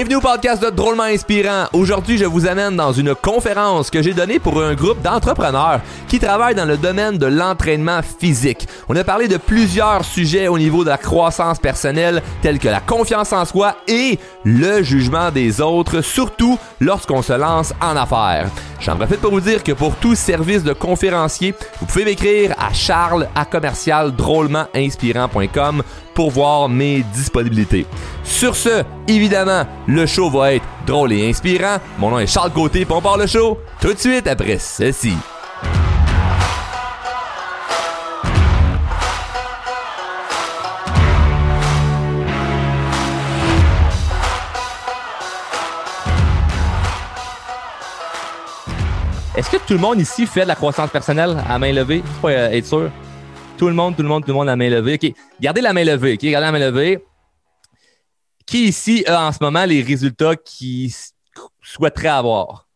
Bienvenue au podcast de Drôlement Inspirant. Aujourd'hui, je vous amène dans une conférence que j'ai donnée pour un groupe d'entrepreneurs qui travaillent dans le domaine de l'entraînement physique. On a parlé de plusieurs sujets au niveau de la croissance personnelle, tels que la confiance en soi et le jugement des autres, surtout lorsqu'on se lance en affaires. J'en profite pour vous dire que pour tout service de conférencier, vous pouvez m'écrire à charles à pour voir mes disponibilités. Sur ce, évidemment, le show va être drôle et inspirant. Mon nom est Charles Côté, puis on part le show tout de suite après ceci. Est-ce que tout le monde ici fait de la croissance personnelle à main levée? Faut euh, être sûr. Tout le monde, tout le monde, tout le monde à main levée. OK. Gardez la main levée. OK. Gardez la main levée. Qui ici a en ce moment les résultats qu'il souhaiterait avoir?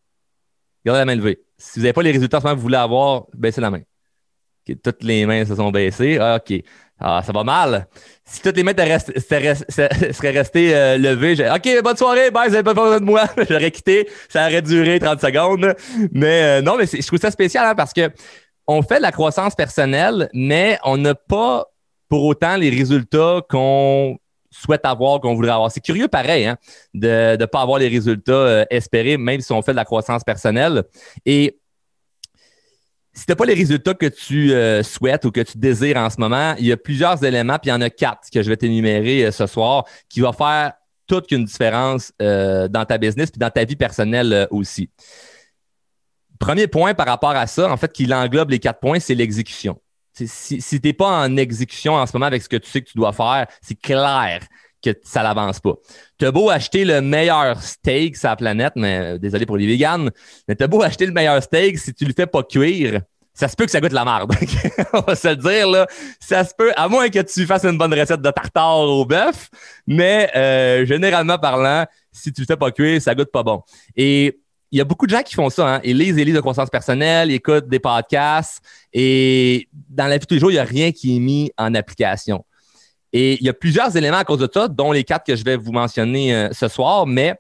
Gardez la main levée. Si vous n'avez pas les résultats en ce moment que vous voulez avoir, baissez la main. Toutes les mains se sont baissées. Ah, OK. Ah, ça va mal. Si toutes les mains seraient restées euh, levées, j'ai OK, bonne soirée, bye, vous n'avez pas besoin de moi. J'aurais quitté, ça aurait duré 30 secondes. Mais euh, non, mais je trouve ça spécial hein, parce que on fait de la croissance personnelle, mais on n'a pas pour autant les résultats qu'on souhaite avoir, qu'on voudrait avoir. C'est curieux pareil hein, de ne pas avoir les résultats euh, espérés, même si on fait de la croissance personnelle. Et si tu n'as pas les résultats que tu euh, souhaites ou que tu désires en ce moment, il y a plusieurs éléments, puis il y en a quatre que je vais t'énumérer euh, ce soir, qui vont faire toute une différence dans ta business puis dans ta vie personnelle aussi. Premier point par rapport à ça, en fait, qui englobe les quatre points, c'est l'exécution. Si, si tu n'es pas en exécution en ce moment avec ce que tu sais que tu dois faire, c'est clair que ça n'avance pas. Tu as beau acheter le meilleur steak sur la planète, mais désolé pour les vegans, mais tu as beau acheter le meilleur steak, si tu ne le fais pas cuire, ça se peut que ça goûte la merde. On va se le dire, là. Ça se peut, à moins que tu fasses une bonne recette de tartare au bœuf, mais euh, généralement parlant, si tu le fais pas cuire, ça goûte pas bon. Et y a beaucoup de gens qui font ça. Hein. Ils lisent des livres de croissance personnelle, ils écoutent des podcasts et dans la vie de tous les jours, il n'y a rien qui est mis en application. Et il y a plusieurs éléments à cause de ça, dont les quatre que je vais vous mentionner euh, ce soir, mais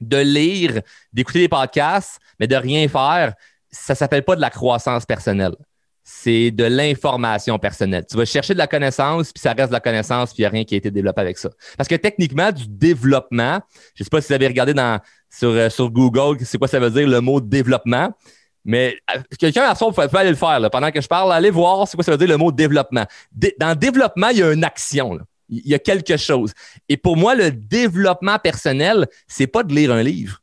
de lire, d'écouter des podcasts, mais de rien faire, ça ne s'appelle pas de la croissance personnelle. C'est de l'information personnelle. Tu vas chercher de la connaissance, puis ça reste de la connaissance, puis il n'y a rien qui a été développé avec ça. Parce que techniquement, du développement, je ne sais pas si vous avez regardé euh, sur Google, c'est quoi ça veut dire le mot développement. Mais euh, quelqu'un à son peut aller le faire. Pendant que je parle, allez voir c'est quoi ça veut dire le mot développement. dans développement, il y a une action. Il y a quelque chose. Et pour moi, le développement personnel, c'est pas de lire un livre.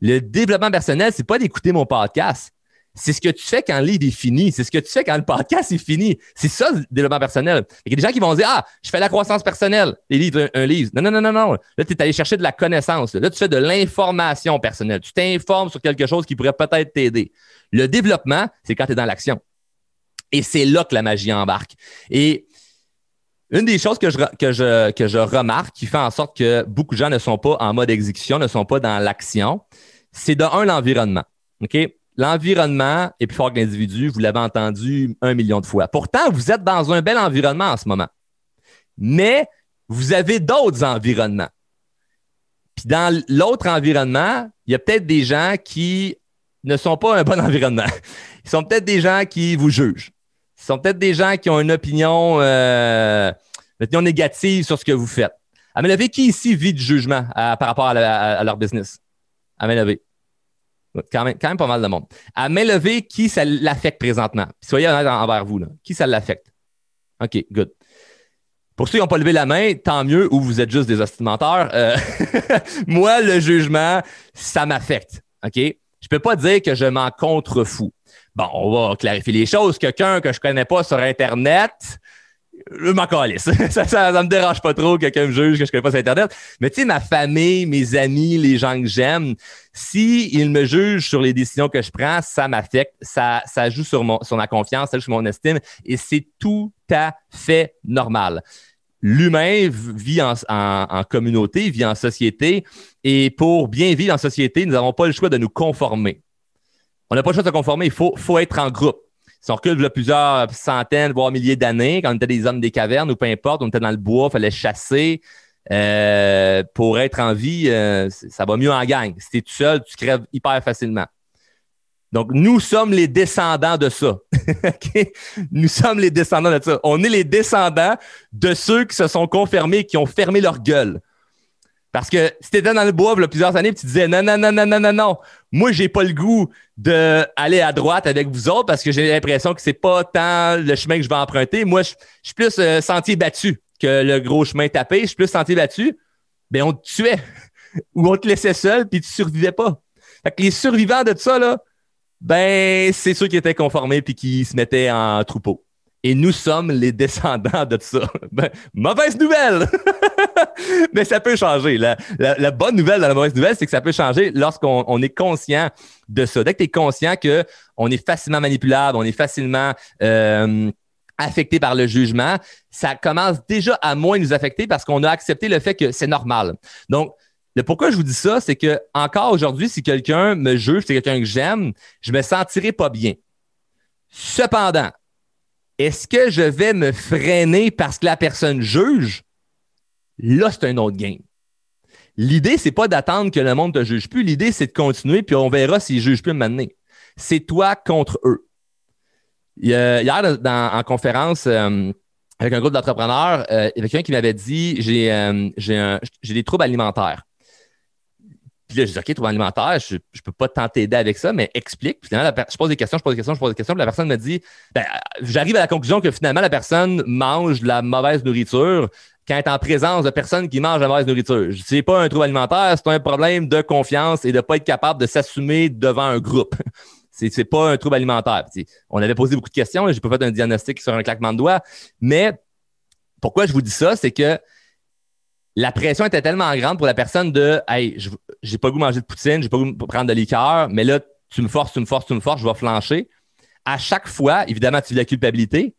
Le développement personnel, c'est pas d'écouter mon podcast. C'est ce que tu fais quand le livre est fini. C'est ce que tu fais quand le podcast est fini. C'est ça, le développement personnel. Il y a des gens qui vont dire Ah, je fais la croissance personnelle. Les livres, un, livre. Non, non, non, non, non. Là, tu es allé chercher de la connaissance. Là, tu fais de l'information personnelle. Tu t'informes sur quelque chose qui pourrait peut-être t'aider. Le développement, c'est quand tu es dans l'action. Et c'est là que la magie embarque. Et une des choses que je, que, je, que je remarque qui fait en sorte que beaucoup de gens ne sont pas en mode exécution, ne sont pas dans l'action, c'est de un, l'environnement. OK? L'environnement est plus fort que l'individu, vous l'avez entendu un million de fois. Pourtant, vous êtes dans un bel environnement en ce moment. Mais vous avez d'autres environnements. Puis dans l'autre environnement, il y a peut-être des gens qui ne sont pas un bon environnement. Ils sont peut-être des gens qui vous jugent. Ils sont peut-être des gens qui ont une opinion, euh, négative sur ce que vous faites. À qui ici vit du jugement par rapport à, leur business? Quand même, quand même pas mal de monde. À main levée, qui ça l'affecte présentement? soyez honnête envers vous. Là. Qui ça l'affecte? OK, good. Pour ceux qui n'ont pas levé la main, tant mieux, ou vous êtes juste des estimateurs. Euh, moi, le jugement, ça m'affecte. OK? Je peux pas dire que je m'en contrefous. Bon, on va clarifier les choses. Quelqu'un que je connais pas sur Internet, je m'en calisse. ça, ça, me dérange pas trop que quelqu'un me juge que je connais pas sur Internet. Mais tu sais, ma famille, mes amis, les gens que j'aime, s'ils me jugent sur les décisions que je prends, ça m'affecte. Ça, joue sur, ma confiance, ça joue sur mon estime. Et c'est tout à fait normal. L'humain vit en, communauté, vit en société. Et pour bien vivre en société, nous n'avons pas le choix de nous conformer. On n'a pas le choix de se conformer. Il faut être en groupe. Si on recule plusieurs centaines, voire milliers d'années, quand on était des hommes des cavernes ou peu importe, on était dans le bois, il fallait chasser. euh, pour être en vie, euh, ça va mieux en gang. Si tu es tout seul, tu crèves hyper facilement. Donc, nous sommes les descendants de ça. Nous sommes les descendants de ça. On est les descendants de ceux qui se sont confirmés, qui ont fermé leur gueule. Parce que si tu étais dans le bois il y a plusieurs années et tu disais non, non, non, non, non, non, non, moi, j'ai pas le goût d'aller à droite avec vous autres parce que j'ai l'impression que c'est pas tant le chemin que je vais emprunter. Moi, je, suis plus euh, sentier battu que le gros chemin tapé. Je suis plus sentier battu. Bien, on te tuait ou on te laissait seul puis tu survivais pas. Fait que les survivants de ça, là, ben, c'est ceux qui étaient conformés puis qui se mettaient en troupeau. Et nous sommes les descendants de ça. Ben, mauvaise nouvelle! Mais ça peut changer. La, bonne nouvelle dans la mauvaise nouvelle, c'est que ça peut changer lorsqu'on est conscient de ça. Dès que tu es conscient qu'on est facilement manipulable, on est facilement euh, affecté par le jugement, ça commence déjà à moins nous affecter parce qu'on a accepté le fait que c'est normal. Donc, le pourquoi je vous dis ça, c'est que encore aujourd'hui, si quelqu'un me juge, c'est quelqu'un que j'aime, je me sentirai pas bien. Cependant, est-ce que je vais me freiner parce que la personne juge? Là, c'est un autre game. L'idée, c'est pas d'attendre que le monde te juge plus. L'idée, c'est de continuer, puis on verra s'ils jugent plus maintenant. C'est toi contre eux. Hier, en conférence euh, avec un groupe d'entrepreneurs, euh, il y avait quelqu'un qui m'avait dit j'ai euh, des troubles alimentaires. Puis là, je dis, OK, trouble alimentaire, je ne peux pas t'aider avec ça, mais explique. Puis finalement, je pose des questions, je pose des questions, je pose des questions. Puis la personne me dit, ben, j'arrive à la conclusion que finalement, la personne mange de la mauvaise nourriture quand elle est en présence de personnes qui mangent de mauvaise nourriture. Ce n'est pas un trouble alimentaire, c'est un problème de confiance et de ne pas être capable de s'assumer devant un groupe. C'est n'est pas un trouble alimentaire. on avait posé beaucoup de questions, j'ai pas fait un diagnostic sur un claquement de doigts, mais pourquoi je vous dis ça, c'est que la pression était tellement grande pour la personne de Hey, j'ai pas le goût de manger de poutine, j'ai pas le goût de prendre de liqueur, mais là, tu me forces, tu me forces, tu me forces, je vais flancher. À chaque fois, évidemment, tu vis la culpabilité.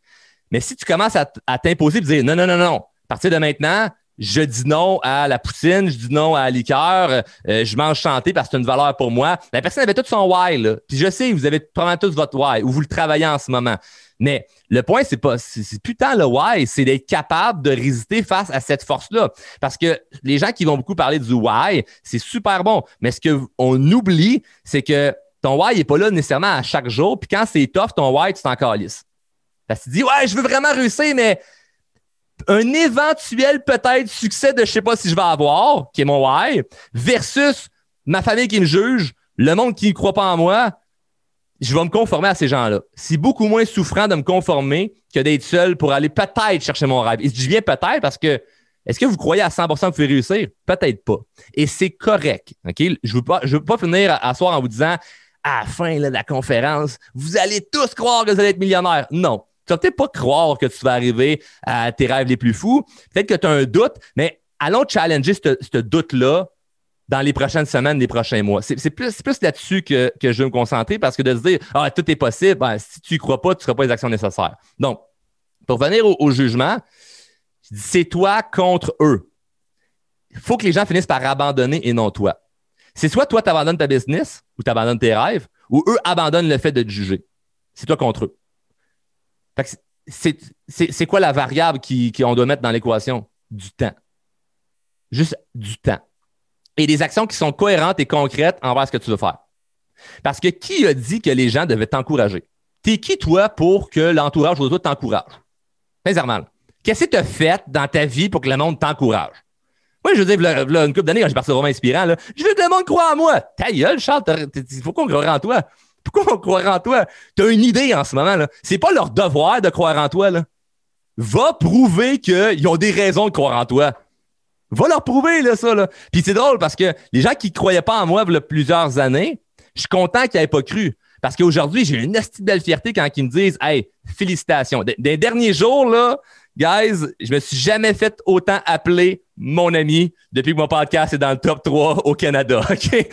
Mais si tu commences à, t'imposer et dire non, non, non, non, partir de maintenant, je dis non à la poutine, je dis non à la liqueur, euh, je mange chanter parce que c'est une valeur pour moi. La personne avait tout son why. Puis je sais, vous avez probablement tous votre why ou vous le travaillez en ce moment. Mais le point, c'est pas, c'est putain le why, c'est d'être capable de résister face à cette force-là. Parce que les gens qui vont beaucoup parler du why, c'est super bon. Mais ce qu'on oublie, c'est que ton why n'est pas là nécessairement à chaque jour. Puis quand c'est tough, ton why, tu t'en calisses. Parce que tu dis, ouais, je veux vraiment réussir, mais un éventuel peut-être succès de je sais pas si je vais avoir, qui est mon why, versus ma famille qui me juge, le monde qui ne croit pas en moi, je vais me conformer à ces gens-là. C'est beaucoup moins souffrant de me conformer que d'être seul pour aller peut-être chercher mon rêve. Et je dis bien peut-être parce que est-ce que vous croyez à 100% que vous pouvez réussir? Peut-être pas. Et c'est correct. Je ne veux, pas, je veux pas finir à soir en vous disant à la fin de la conférence, vous allez tous croire que vous allez être millionnaire. Non. Vas peut-être pas croire que tu vas arriver à tes rêves les plus fous. Peut-être que tu as un doute, mais allons challenger ce doute-là dans les prochaines semaines, les prochains mois. C'est plus, là-dessus que, je veux me concentrer parce que de se dire Ah, tout est possible, ben, si tu n'y crois pas, tu ne feras pas les actions nécessaires. Donc, pour venir au, jugement, c'est toi contre eux. Il faut que les gens finissent par abandonner et non toi. C'est soit toi, tu abandonnes ta business ou tu abandonnes tes rêves, ou eux abandonnent le fait de te juger. C'est toi contre eux. C'est quoi la variable qu'on doit mettre dans l'équation? Du temps. Juste du temps et des actions qui sont cohérentes et concrètes envers ce que tu veux faire. Parce que qui a dit que les gens devaient t'encourager? T'es qui, toi, pour que l'entourage autour de toi t'encourage? Sincèrement. Qu'est-ce que tu as fait dans ta vie pour que le monde t'encourage? Moi, je veux dire, une couple d'années, quand j'ai parti Romain inspirant, je veux que le monde croit en moi. Ta gueule, Charles, il faut qu'on croire en toi. Pourquoi on croire en toi? Tu as une idée en ce moment. là. C'est pas leur devoir de croire en toi. Va prouver qu'ils ont des raisons de croire en toi. Va leur prouver, là, ça, là. Puis c'est drôle parce que les gens qui ne croyaient pas en moi il y a plusieurs années, je suis content qu'ils n'aient pas cru. Parce qu'aujourd'hui, j'ai une belle fierté quand ils me disent Hey, félicitations. Des derniers jours, là, guys, je me suis jamais fait autant appeler mon ami depuis que mon podcast est dans le top 3 au Canada. OK?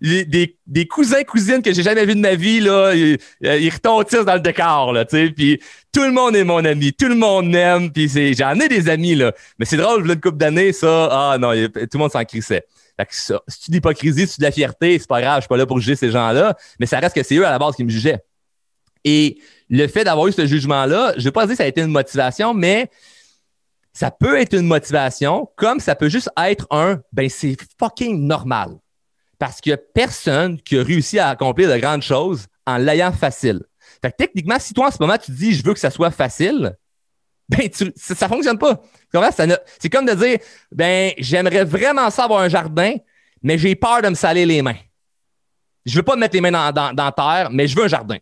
des, cousins, cousines que j'ai jamais vus de ma vie, là, ils, ils retentissent dans le décor, là. Puis tout le monde est mon ami, tout le monde m'aime, puis j'en ai des amis, là. Mais c'est drôle, une couple d'années, ça, ah non, tout le monde s'en crissait. Fait que tu d'hypocrisie, si tu de la fierté, c'est pas grave, je suis pas là pour juger ces gens-là, mais ça reste que c'est eux à la base qui me jugeaient. Et le fait d'avoir eu ce jugement-là, je ne vais pas dire que ça a été une motivation, mais ça peut être une motivation, comme ça peut juste être un, ben c'est fucking normal. Parce qu'il n'y a personne qui a réussi à accomplir de grandes choses en l'ayant facile. Fait que techniquement, si toi en ce moment tu dis je veux que ça soit facile, ben ça, ne fonctionne pas. C'est comme de dire ben j'aimerais vraiment ça avoir un jardin, mais j'ai peur de me saler les mains. Je veux pas me mettre les mains dans, dans, dans terre, mais je veux un jardin.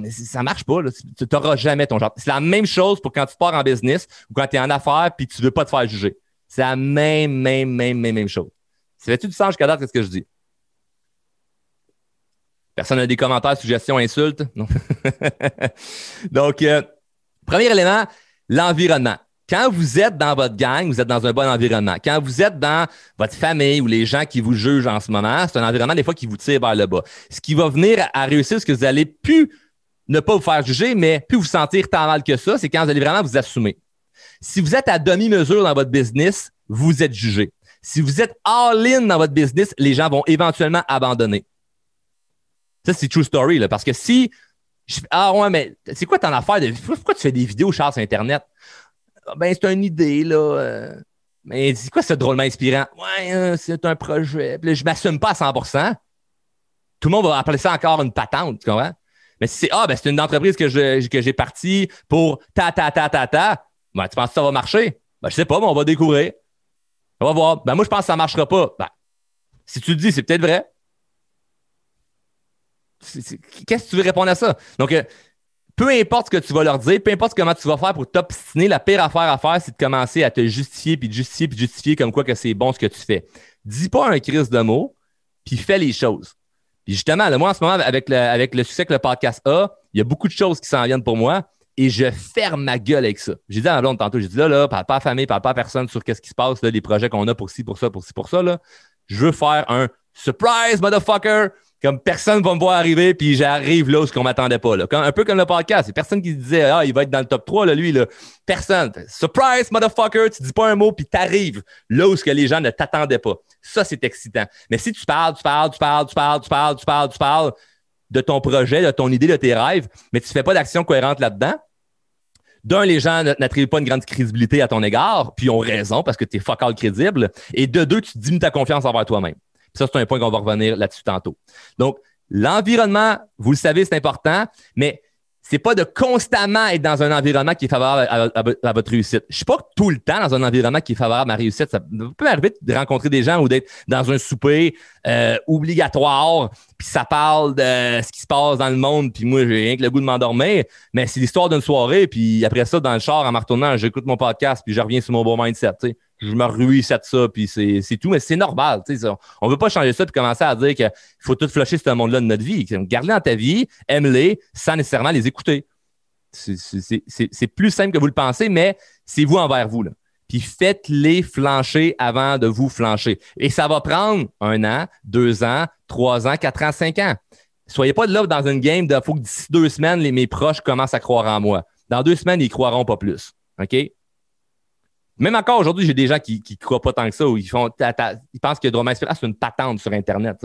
Mais ça marche pas. Tu n'auras jamais ton jardin. C'est la même chose pour quand tu pars en business ou quand tu es en affaires puis tu veux pas te faire juger. C'est la même, même, même, même, même chose. Ça fait-tu du sens jusqu'à date, ce que je dis? Personne n'a des commentaires, suggestions, insultes? Non. Donc, euh, premier élément, l'environnement. Quand vous êtes dans votre gang, vous êtes dans un bon environnement. Quand vous êtes dans votre famille ou les gens qui vous jugent en ce moment, c'est un environnement des fois qui vous tire vers le bas. Ce qui va venir à réussir, ce que vous allez plus ne pas vous faire juger, mais plus vous sentir tant mal que ça, c'est quand vous allez vraiment vous assumer. Si vous êtes à demi-mesure dans votre business, vous êtes jugé. Si vous êtes all-in dans votre business, les gens vont éventuellement abandonner. Ça, c'est true story, là, parce que si. ah ouais, mais c'est quoi ton affaire de. Pourquoi tu fais des vidéos, Charles, sur Internet? Ah, ben, c'est une idée, là. Euh, mais c'est quoi c'est drôlement inspirant? Ouais, euh, c'est un projet. Puis là, je m'assume pas à 100% Tout le monde va appeler ça encore une patente, tu comprends? Mais si c'est Ah, ben c'est une entreprise que, je, que j'ai partie pour ta, ta, ta, ta, ta, ben, tu penses que ça va marcher? Ben, je sais pas, mais on va découvrir. On va voir. Ben, moi, je pense que ça marchera pas. Ben, si tu le dis, c'est peut-être vrai. Qu'est-ce que tu veux répondre à ça? Donc, euh, peu importe ce que tu vas leur dire, peu importe comment tu vas faire pour t'obstiner, la pire affaire à faire, c'est de commencer à te justifier, puis de justifier, puis de justifier comme quoi que c'est bon ce que tu fais. Dis pas un crise de mots, puis fais les choses. Puis justement, moi, en ce moment, avec le, avec le succès que le podcast a, il y a beaucoup de choses qui s'en viennent pour moi et je ferme ma gueule avec ça. J'ai dit à ma blonde tantôt, j'ai dit là, là, parle pas à famille, parle pas à personne sur qu'est-ce qui se passe, là, les projets qu'on a pour ci, pour ça, pour ci, pour ça, là. Je veux faire un surprise, motherfucker! Comme personne va me voir arriver, puis j'arrive là où ce qu'on m'attendait pas. Là. un peu comme le podcast. C'est personne qui disait Ah, il va être dans le top 3, là, lui. Là. Personne. Surprise, motherfucker, tu dis pas un mot, puis t'arrives là où ce que les gens ne t'attendaient pas. Ça, c'est excitant. Mais si tu parles, tu parles, tu parles, tu parles, tu parles, tu parles, tu parles de ton projet, de ton idée, de tes rêves, mais tu fais pas d'action cohérente là-dedans, d'un, les gens n'attribuent pas une grande crédibilité à ton égard, puis ils ont raison parce que tu es fuck all crédible. Et de deux, tu diminues ta confiance envers toi-même. Ça, c'est un point qu'on va revenir là-dessus tantôt. Donc, l'environnement, vous le savez, c'est important, mais c'est pas de constamment être dans un environnement qui est favorable à, votre réussite. Je suis pas tout le temps dans un environnement qui est favorable à ma réussite. Ça peut arriver de rencontrer des gens ou d'être dans un souper euh, obligatoire, puis ça parle de ce qui se passe dans le monde, puis moi, j'ai rien que le goût de m'endormir. Mais c'est l'histoire d'une soirée, puis après ça, dans le char, en me retournant, j'écoute mon podcast, puis je reviens sur mon bon mindset. Je me ruisse de ça, puis c'est tout, mais c'est normal. On ne veut pas changer ça et commencer à dire qu'il faut tout flusher ce monde-là de notre vie. Garde-les dans ta vie, aime-les sans nécessairement les écouter. C'est plus simple que vous le pensez, mais c'est vous envers vous. Là. Puis faites-les flancher avant de vous flancher. Et ça va prendre un an, deux ans, trois ans, quatre ans, cinq ans. Soyez pas là dans une game de faut que d'ici deux semaines, les, mes proches commencent à croire en moi. Dans deux semaines, ils croiront pas plus. OK? Même encore aujourd'hui, j'ai des gens qui ne croient pas tant que ça ou ils, font, ils pensent que Inspiration, c'est une patente sur Internet.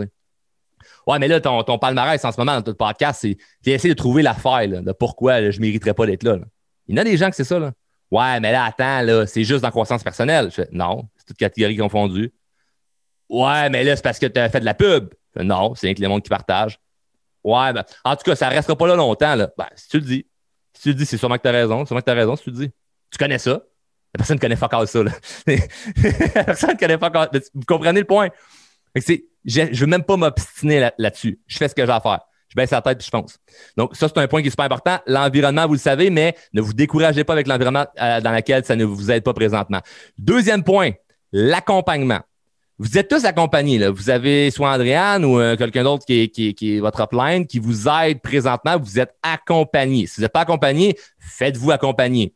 Ouais, mais là, ton, ton palmarès en ce moment dans ton podcast, c'est essayer de trouver la faille de pourquoi je ne mériterais pas d'être là, Il y en a des gens que c'est ça. Là. Ouais, mais là, attends, là, c'est juste dans croissance personnelle. non, c'est toute catégorie confondue. Ouais, mais là, c'est parce que tu as fait de la pub. non, c'est rien que les monde qui partagent. Ouais, ben, en tout cas, ça ne restera pas là longtemps. Là. Ben, si tu le dis, si tu le dis, c'est sûrement que tu as raison. Sûrement que tu as raison si tu le dis. Tu connais ça? La personne ne connaît pas encore ça. Là. personne ne connaît pas encore. Vous comprenez le point? je ne veux même pas m'obstiner là-dessus. je fais ce que j'ai à faire. Je baisse la tête et je pense. Donc, ça, c'est un point qui est super important. L'environnement, vous le savez, mais ne vous découragez pas avec l'environnement euh, dans lequel ça ne vous aide pas présentement. Deuxième point, l'accompagnement. Vous êtes tous accompagnés. Vous avez soit Andréane ou euh, quelqu'un d'autre qui est, qui est, votre upline qui vous aide présentement. Vous êtes accompagné. Si vous n'êtes pas accompagné, faites-vous accompagner.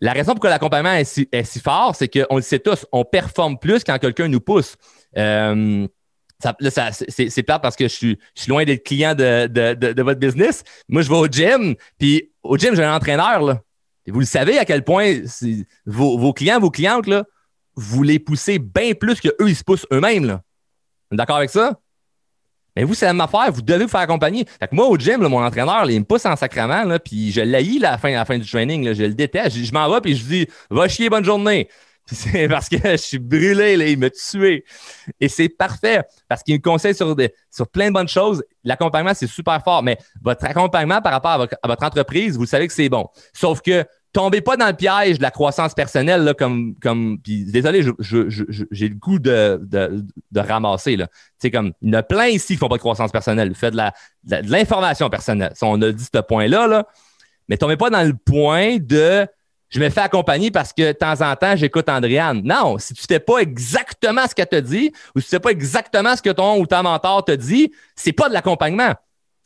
La raison pour laquelle l'accompagnement est si, fort, c'est qu'on le sait tous, on performe plus quand quelqu'un nous pousse. Euh, c'est plate parce que je suis, loin d'être client de, votre business. Moi, je vais au gym, puis au gym, j'ai un entraîneur. Là. Et vous le savez à quel point vos, clients, vos clientes, là, vous les poussez bien plus qu'eux, ils se poussent eux-mêmes. D'accord avec ça? Mais vous, c'est la même affaire, vous devez vous faire accompagner. Moi, au gym, mon entraîneur, il me pousse en sacrement, là, puis je l'haïs à la fin, la fin du training. je le déteste. Je, m'en vais, puis je dis Va chier, bonne journée. C'est parce que je suis brûlé, là, il m'a tué. Et c'est parfait parce qu'il me conseille sur, sur plein de bonnes choses. L'accompagnement, c'est super fort, mais votre accompagnement par rapport à votre entreprise, vous savez que c'est bon. Sauf que tombez pas dans le piège de la croissance personnelle, là, comme, comme, puis désolé, j'ai le goût de, de, de ramasser, là. C'est comme, il y en a plein ici qui font pas de croissance personnelle. Faites de la, de l'information personnelle. on a dit ce point-là, là. Mais tombez pas dans le point de, je me fais accompagner parce que de temps en temps, j'écoute Andréane. Non, si tu fais pas exactement ce qu'elle te dit, ou si tu fais pas exactement ce que ton ou ta mentor te dit, c'est pas de l'accompagnement.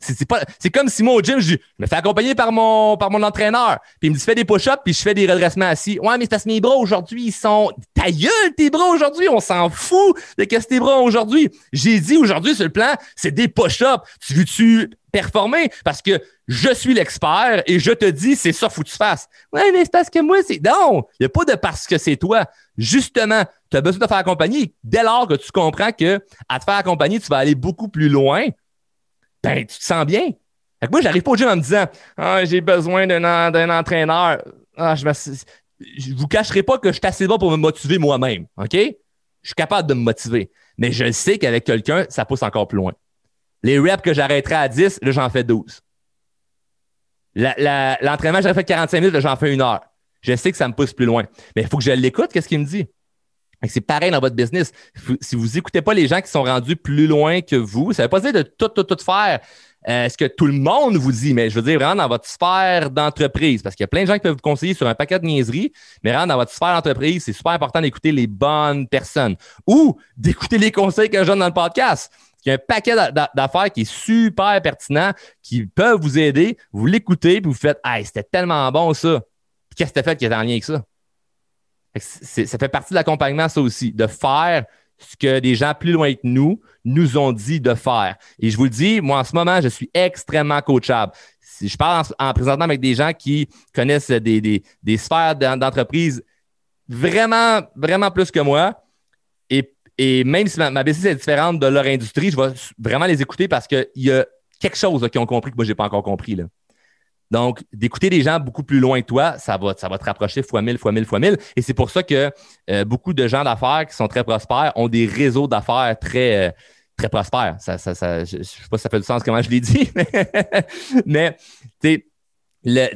C'est pas, c'est comme si moi au gym, je, me fais accompagner par mon, par mon entraîneur. Puis il me dit fais des push-ups, puis je fais des redressements assis. Ouais, mais c'est parce que mes bras aujourd'hui, ils sont. Ta gueule, tes bras aujourd'hui, on s'en fout de qu'est-ce tes bras aujourd'hui. J'ai dit aujourd'hui sur le plan, c'est des push-ups. Tu veux-tu performer? Parce que je suis l'expert et je te dis, c'est ça, faut que tu fasses. Ouais, mais c'est parce que moi, c'est. Non! Il n'y a pas de parce que c'est toi. Justement, tu as besoin de te faire accompagner. Dès lors que tu comprends que à te faire accompagner, tu vas aller beaucoup plus loin ben, tu te sens bien. Fait que moi, j'arrive pas au gym en me disant ah, j'ai besoin d'un entraîneur. Ah, je ne vous cacherai pas que je suis assez bon pour me motiver moi-même. OK? Je suis capable de me motiver. Mais je sais qu'avec quelqu'un, ça pousse encore plus loin. Les reps que j'arrêterai à 10, là, j'en fais 12. L'entraînement, j'aurais fait 45 minutes, là, j'en fais une heure. Je sais que ça me pousse plus loin. Mais il faut que je l'écoute, qu'est-ce qu'il me dit? C'est pareil dans votre business. Si vous n'écoutez pas les gens qui sont rendus plus loin que vous, ça ne veut pas dire de tout, tout, tout faire euh, ce que tout le monde vous dit, mais je veux dire vraiment dans votre sphère d'entreprise, parce qu'il y a plein de gens qui peuvent vous conseiller sur un paquet de niaiseries, mais vraiment dans votre sphère d'entreprise, c'est super important d'écouter les bonnes personnes ou d'écouter les conseils que je donne dans le podcast. Il y a un paquet d'affaires qui est super pertinent, qui peuvent vous aider. Vous l'écoutez, puis vous faites Hey, c'était tellement bon ça. Qu'est-ce que tu fait qui est en lien avec ça? Ça fait partie de l'accompagnement, ça aussi, de faire ce que des gens plus loin que nous nous ont dit de faire. Et je vous le dis, moi, en ce moment, je suis extrêmement coachable. Si je parle en, présentant avec des gens qui connaissent des, sphères d'entreprise vraiment, vraiment plus que moi. Et, même si ma, ma, business est différente de leur industrie, je vais vraiment les écouter parce qu'il y a quelque chose qu'ils ont compris que moi, je n'ai pas encore compris. Là. Donc, d'écouter des gens beaucoup plus loin que toi, ça va, ça va te rapprocher fois mille, fois mille, fois mille. Et c'est pour ça que euh, beaucoup de gens d'affaires qui sont très prospères ont des réseaux d'affaires très, euh, très prospères. Ça, je ne sais pas si ça fait du sens comment je l'ai dit, mais, mais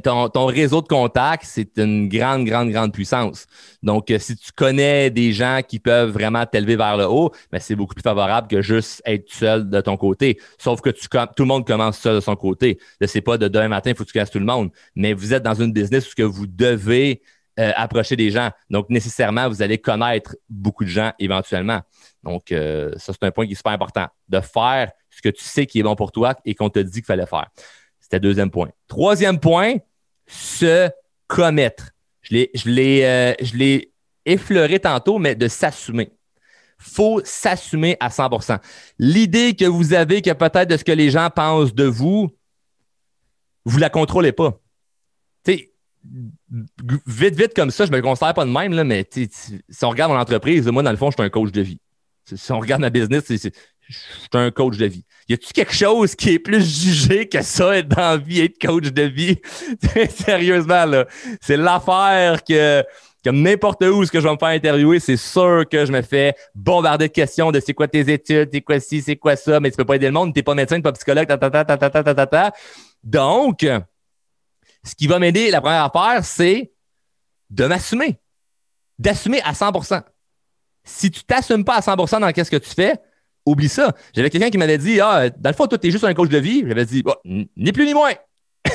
ton, réseau de contacts, c'est une grande, grande, grande puissance. Donc, euh, si tu connais des gens qui peuvent vraiment t'élever vers le haut, ben, c'est beaucoup plus favorable que juste être seul de ton côté. Sauf que tout le monde commence seul de son côté. Ce n'est pas de demain matin, il faut que tu casses tout le monde. Mais vous êtes dans une business où que vous devez euh, approcher des gens. Donc, nécessairement, vous allez connaître beaucoup de gens éventuellement. Donc, euh, ça, c'est un point qui est super important. De faire ce que tu sais qui est bon pour toi et qu'on te dit qu'il fallait faire. C'était deuxième point. Troisième point, se commettre. Je l'ai, euh, je l'ai effleuré tantôt, mais de s'assumer. faut s'assumer à 100% L'idée que vous avez que peut-être de ce que les gens pensent de vous, vous la contrôlez pas. vite, vite comme ça, je me considère pas de même, là, mais si on regarde mon entreprise, moi, dans le fond, je suis un coach de vie. Si on regarde ma business, c'est, je suis un coach de vie. Y a-tu quelque chose qui est plus jugé que ça, être dans la vie, être coach de vie? Sérieusement, là. C'est l'affaire que, comme n'importe où ce que je vais me faire interviewer, c'est sûr que je me fais bombarder de questions de c'est quoi tes études, c'est quoi ci, c'est quoi ça, mais tu peux pas aider le monde, t'es pas médecin, t'es pas psychologue, ta, ta, ta, ta, ta, ta, ta, ta. Donc, ce qui va m'aider, la première affaire, c'est de m'assumer. D'assumer à 100% Si tu t'assumes pas à 100% dans qu'est-ce que tu fais, oublie ça. J'avais quelqu'un qui m'avait dit Ah, dans le fond, toi, tu es juste un coach de vie. J'avais dit Ni plus ni moins.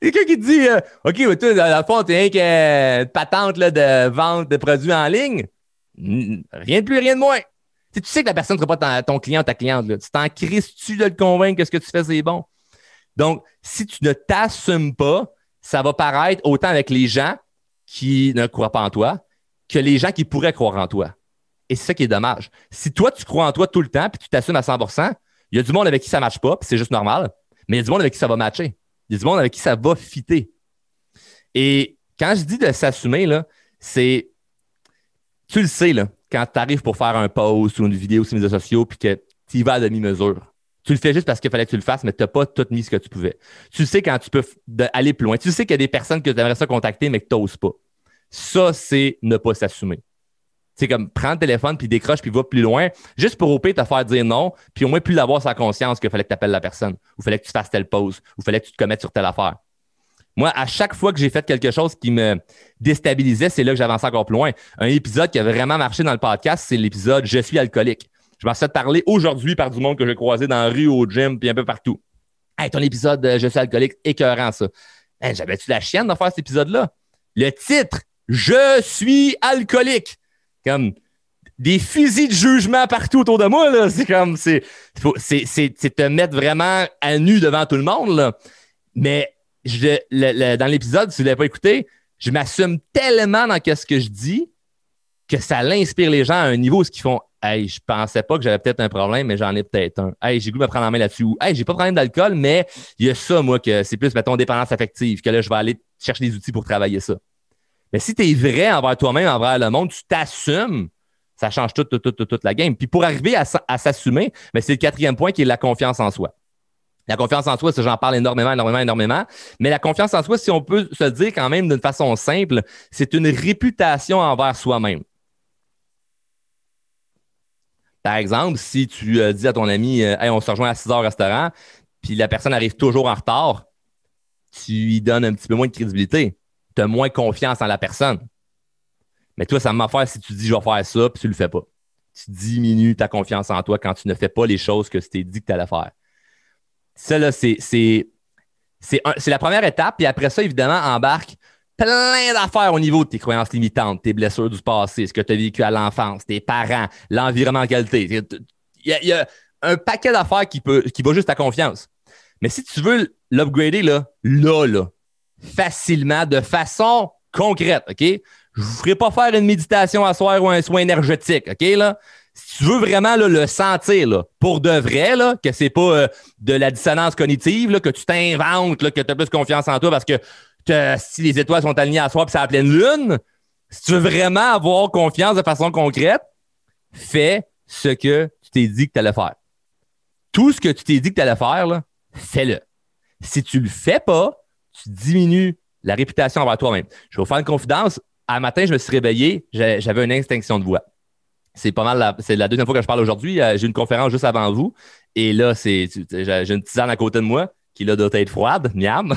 quelqu'un qui te dit euh, OK, toi, dans le fond, tu es une patente de vente de produits en ligne. Rien de plus, rien de moins. tu sais que la personne ne sera pas ton, client ta cliente. Tu t'en crises-tu de le convaincre que ce que tu fais, c'est bon? Donc, si tu ne t'assumes pas, ça va paraître autant avec les gens qui ne croient pas en toi que les gens qui pourraient croire en toi. Et c'est ça qui est dommage. Si toi, tu crois en toi tout le temps puis tu t'assumes à 100% il y a du monde avec qui ça ne matche pas, puis c'est juste normal. Mais il y a du monde avec qui ça va matcher. Il y a du monde avec qui ça va fitter. Et quand je dis de s'assumer, c'est. Tu le sais, là, quand tu arrives pour faire un post ou une vidéo sur les réseaux sociaux, puis que tu y vas à demi-mesure. Tu le fais juste parce qu'il fallait que tu le fasses, mais tu n'as pas tout mis ce que tu pouvais. Tu sais quand tu peux aller plus loin. Tu sais qu'il y a des personnes que tu aimerais ça contacter, mais que tu n'oses pas. Ça, c'est ne pas s'assumer. C'est comme prendre le téléphone, puis décroche, puis va plus loin, juste pour au pire te faire dire non, puis au moins plus l'avoir sa conscience qu'il fallait que tu appelles la personne, ou fallait que tu fasses telle pause, ou fallait que tu te commettes sur telle affaire. Moi, à chaque fois que j'ai fait quelque chose qui me déstabilisait, c'est là que j'avançais encore plus loin. Un épisode qui a vraiment marché dans le podcast, c'est l'épisode Je suis alcoolique. Je m'en suis parler aujourd'hui par du monde que j'ai croisé dans la rue, au gym, puis un peu partout. Hey, ton épisode Je suis alcoolique, écœurant ça. J'avais-tu la chienne de faire cet épisode-là? Le titre, Je suis alcoolique comme des fusils de jugement partout autour de moi. Là. C'est comme, c'est, c'est, te mettre vraiment à nu devant tout le monde. Là. Mais je, dans l'épisode, si vous ne l'avez pas écouté, je m'assume tellement dans ce que je dis que ça l'inspire les gens à un niveau où ils font Hey, je pensais pas que j'avais peut-être un problème, mais j'en ai peut-être un. Hey, j'ai goût de me prendre en main là-dessus. Hey, j'ai pas de problème d'alcool, mais il y a ça, moi, que c'est plus, mettons, dépendance affective, que là, je vais aller chercher des outils pour travailler ça. Mais si tu es vrai envers toi-même, envers le monde, tu t'assumes, ça change toute, toute, toute, toute, la game. Puis pour arriver à, s'assumer, mais c'est le quatrième point qui est la confiance en soi. La confiance en soi, ça, j'en parle énormément, énormément, énormément. Mais la confiance en soi, si on peut se dire quand même d'une façon simple, c'est une réputation envers soi-même. Par exemple, si tu euh, dis à ton ami, euh, on se rejoint à 6 heures au restaurant, puis la personne arrive toujours en retard, tu lui donnes un petit peu moins de crédibilité tu as moins confiance en la personne. Mais toi, ça m'a fait si tu dis je vais faire ça, puis tu ne le fais pas. Tu diminues ta confiance en toi quand tu ne fais pas les choses que tu t'es dit que tu allais faire. Ça, là, c'est, la première étape. Puis après ça, évidemment, embarque plein d'affaires au niveau de tes croyances limitantes, tes blessures du passé, ce que tu as vécu à l'enfance, tes parents, l'environnement en qualité. Il y, a, un paquet d'affaires qui, qui va juste ta confiance. Mais si tu veux l'upgrader, là, là, là, facilement, de façon concrète, OK? Je vous ferai pas faire une méditation à soir ou un soin énergétique, OK? Là? Si tu veux vraiment le sentir là, pour de vrai, là, que c'est pas euh, de la dissonance cognitive, là, que tu t'inventes, que tu as plus confiance en toi parce que si les étoiles sont alignées à soir et c'est la pleine lune, si tu veux vraiment avoir confiance de façon concrète, fais ce que tu t'es dit que tu allais faire. Tout ce que tu t'es dit que tu allais faire, fais-le. Si tu le fais pas, tu diminues la réputation envers toi-même. Je vais vous faire une confidence. Un matin, je me suis réveillé, j'avais une extinction de voix. C'est pas mal, c'est la deuxième fois que je parle aujourd'hui. Euh, j'ai une conférence juste avant vous. Et là, c'est, j'ai une tisane à côté de moi qui là doit être froide, miam.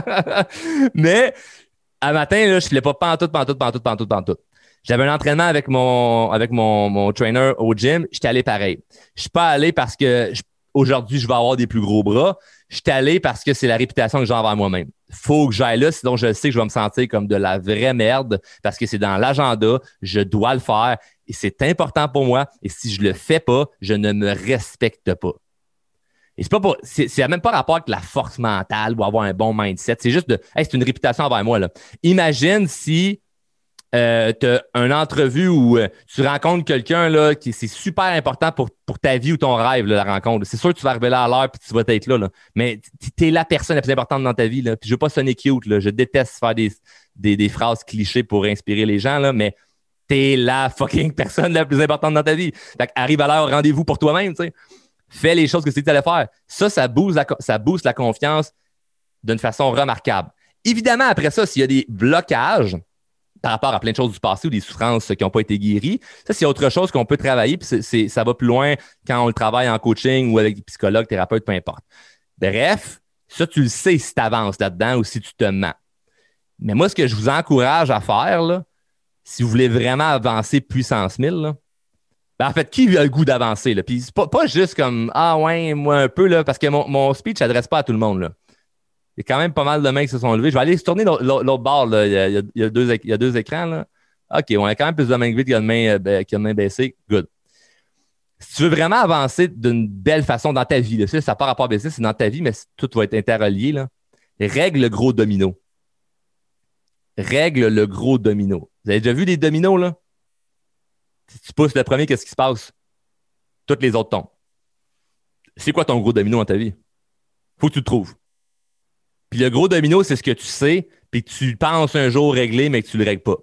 Mais un matin, là, je ne pas pantoute, pantoute, pantoute, pantoute, pantoute. J'avais un entraînement avec mon, avec mon, mon trainer au gym. J'étais allé pareil. Je suis pas allé parce que aujourd'hui, je vais avoir des plus gros bras je suis allé parce que c'est la réputation que j'ai envers moi-même. Faut que j'aille là, sinon je sais que je vais me sentir comme de la vraie merde parce que c'est dans l'agenda, je dois le faire et c'est important pour moi. Et si je le fais pas, je ne me respecte pas. Et c'est pas pour, c'est, même pas rapport avec la force mentale ou avoir un bon mindset. C'est juste de, c'est une réputation envers moi, là. Imagine si euh, tu as une entrevue où euh, tu rencontres quelqu'un là, qui c'est super important pour, pour ta vie ou ton rêve, la rencontre. C'est sûr que tu vas arriver là à l'heure et tu vas être là, là. Mais tu es la personne la plus importante dans ta vie. Là. Puis je veux pas sonner cute. Là. Je déteste faire des, des, phrases clichés pour inspirer les gens, là, mais tu es la fucking personne la plus importante dans ta vie. arrive à l'heure, rendez-vous pour toi-même. Fais les choses que tu allais faire. Ça, ça booste ça booste la confiance d'une façon remarquable. Évidemment, après ça, s'il y a des blocages, par rapport à plein de choses du passé ou des souffrances qui n'ont pas été guéries. Ça, c'est autre chose qu'on peut travailler, puis ça va plus loin quand on le travaille en coaching ou avec des psychologues, thérapeutes, peu importe. Bref, ça, tu le sais si tu avances là-dedans ou si tu te mens. Mais moi, ce que je vous encourage à faire, là, si vous voulez vraiment avancer puissance 1000, ben, en fait, qui a le goût d'avancer? Puis c'est pas, juste comme Ah ouais, moi un peu, là, parce que mon, mon speech s'adresse pas à tout le monde. Là. Y a quand même pas mal de mains qui se sont levés. Je vais aller se tourner l'autre bord. Là. Il, y a, deux, écrans. Là. OK, on a quand même plus de mains que qu'il y a de mains, euh, de mains baissées. Good. Si tu veux vraiment avancer d'une belle façon dans ta vie, là, ça rapport à baisser, c'est dans ta vie, mais tout va être interrelié. Là. Règle le gros domino. Règle le gros domino. Vous avez déjà vu les dominos, là? Si tu pousses le premier, qu'est-ce qui se passe? Toutes les autres tombent. C'est quoi ton gros domino dans ta vie? Faut que tu le trouves. Puis le gros domino, c'est ce que tu sais, puis que tu penses un jour régler, mais que tu le règles pas.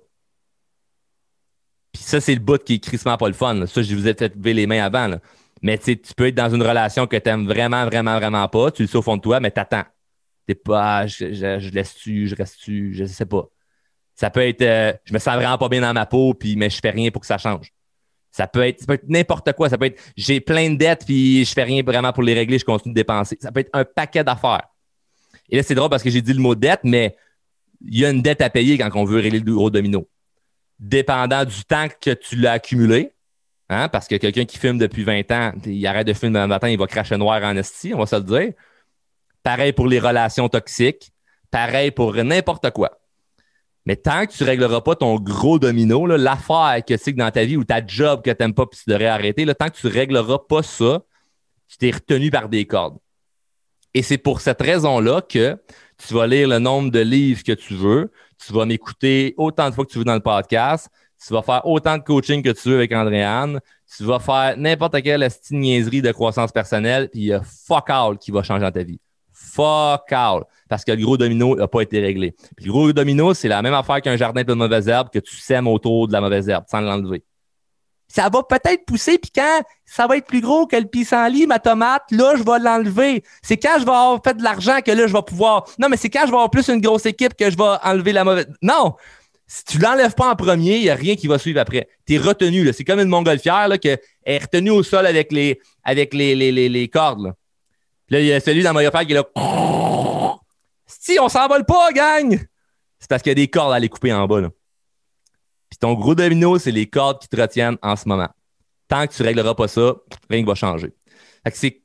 Puis ça, c'est le bout qui est crissement pas le fun. Ça, je vous ai fait lever les mains avant. Mais tu peux être dans une relation que tu aimes vraiment, vraiment, vraiment pas. Tu le sais au fond de toi, mais t'attends. T'es pas, ah, je, je, laisse-tu, je reste-tu, je sais pas. Ça peut être, euh, je me sens vraiment pas bien dans ma peau, puis mais je fais rien pour que ça change. Ça peut être, être n'importe quoi. Ça peut être, j'ai plein de dettes, puis je fais rien vraiment pour les régler, je continue de dépenser. Ça peut être un paquet d'affaires. Et là, c'est drôle parce que j'ai dit le mot dette, mais il y a une dette à payer quand on veut régler le gros domino. Dépendant du temps que tu l'as accumulé, hein, parce que quelqu'un qui filme depuis 20 ans, il arrête de filmer le matin, il va cracher noir en esti, on va se le dire. Pareil pour les relations toxiques. Pareil pour n'importe quoi. Mais tant que tu ne régleras pas ton gros domino, l'affaire que c'est que dans ta vie ou ta job que tu n'aimes pas et tu devrais arrêter, tant que tu ne régleras pas ça, tu t'es retenu par des cordes. Et c'est pour cette raison-là que tu vas lire le nombre de livres que tu veux, tu vas m'écouter autant de fois que tu veux dans le podcast, tu vas faire autant de coaching que tu veux avec Andréane, tu vas faire n'importe quelle niaiserie de croissance personnelle, puis il y a fuck all qui va changer dans ta vie. Fuck all. Parce que le gros domino n'a pas été réglé. Le gros domino, c'est la même affaire qu'un jardin de mauvaises herbes que tu sèmes autour de la mauvaise herbe sans l'enlever ça va peut-être pousser, puis quand ça va être plus gros que le pissenlit, ma tomate, là, je vais l'enlever. C'est quand je vais avoir fait de l'argent que là, je vais pouvoir. Non, mais c'est quand je vais avoir plus une grosse équipe que je vais enlever la mauvaise. Non! Si tu l'enlèves pas en premier, il n'y a rien qui va suivre après. Tu es retenu. Là. C'est comme une montgolfière là, qui est retenue au sol avec les, avec les, les, les, cordes. Là. Là, il y a celui dans ma qui est là. Si, on s'envole pas, gang! C'est parce qu'il y a des cordes à les couper en bas. Là. Ton gros domino, c'est les cordes qui te retiennent en ce moment. Tant que tu régleras pas ça, rien ne va changer. C'est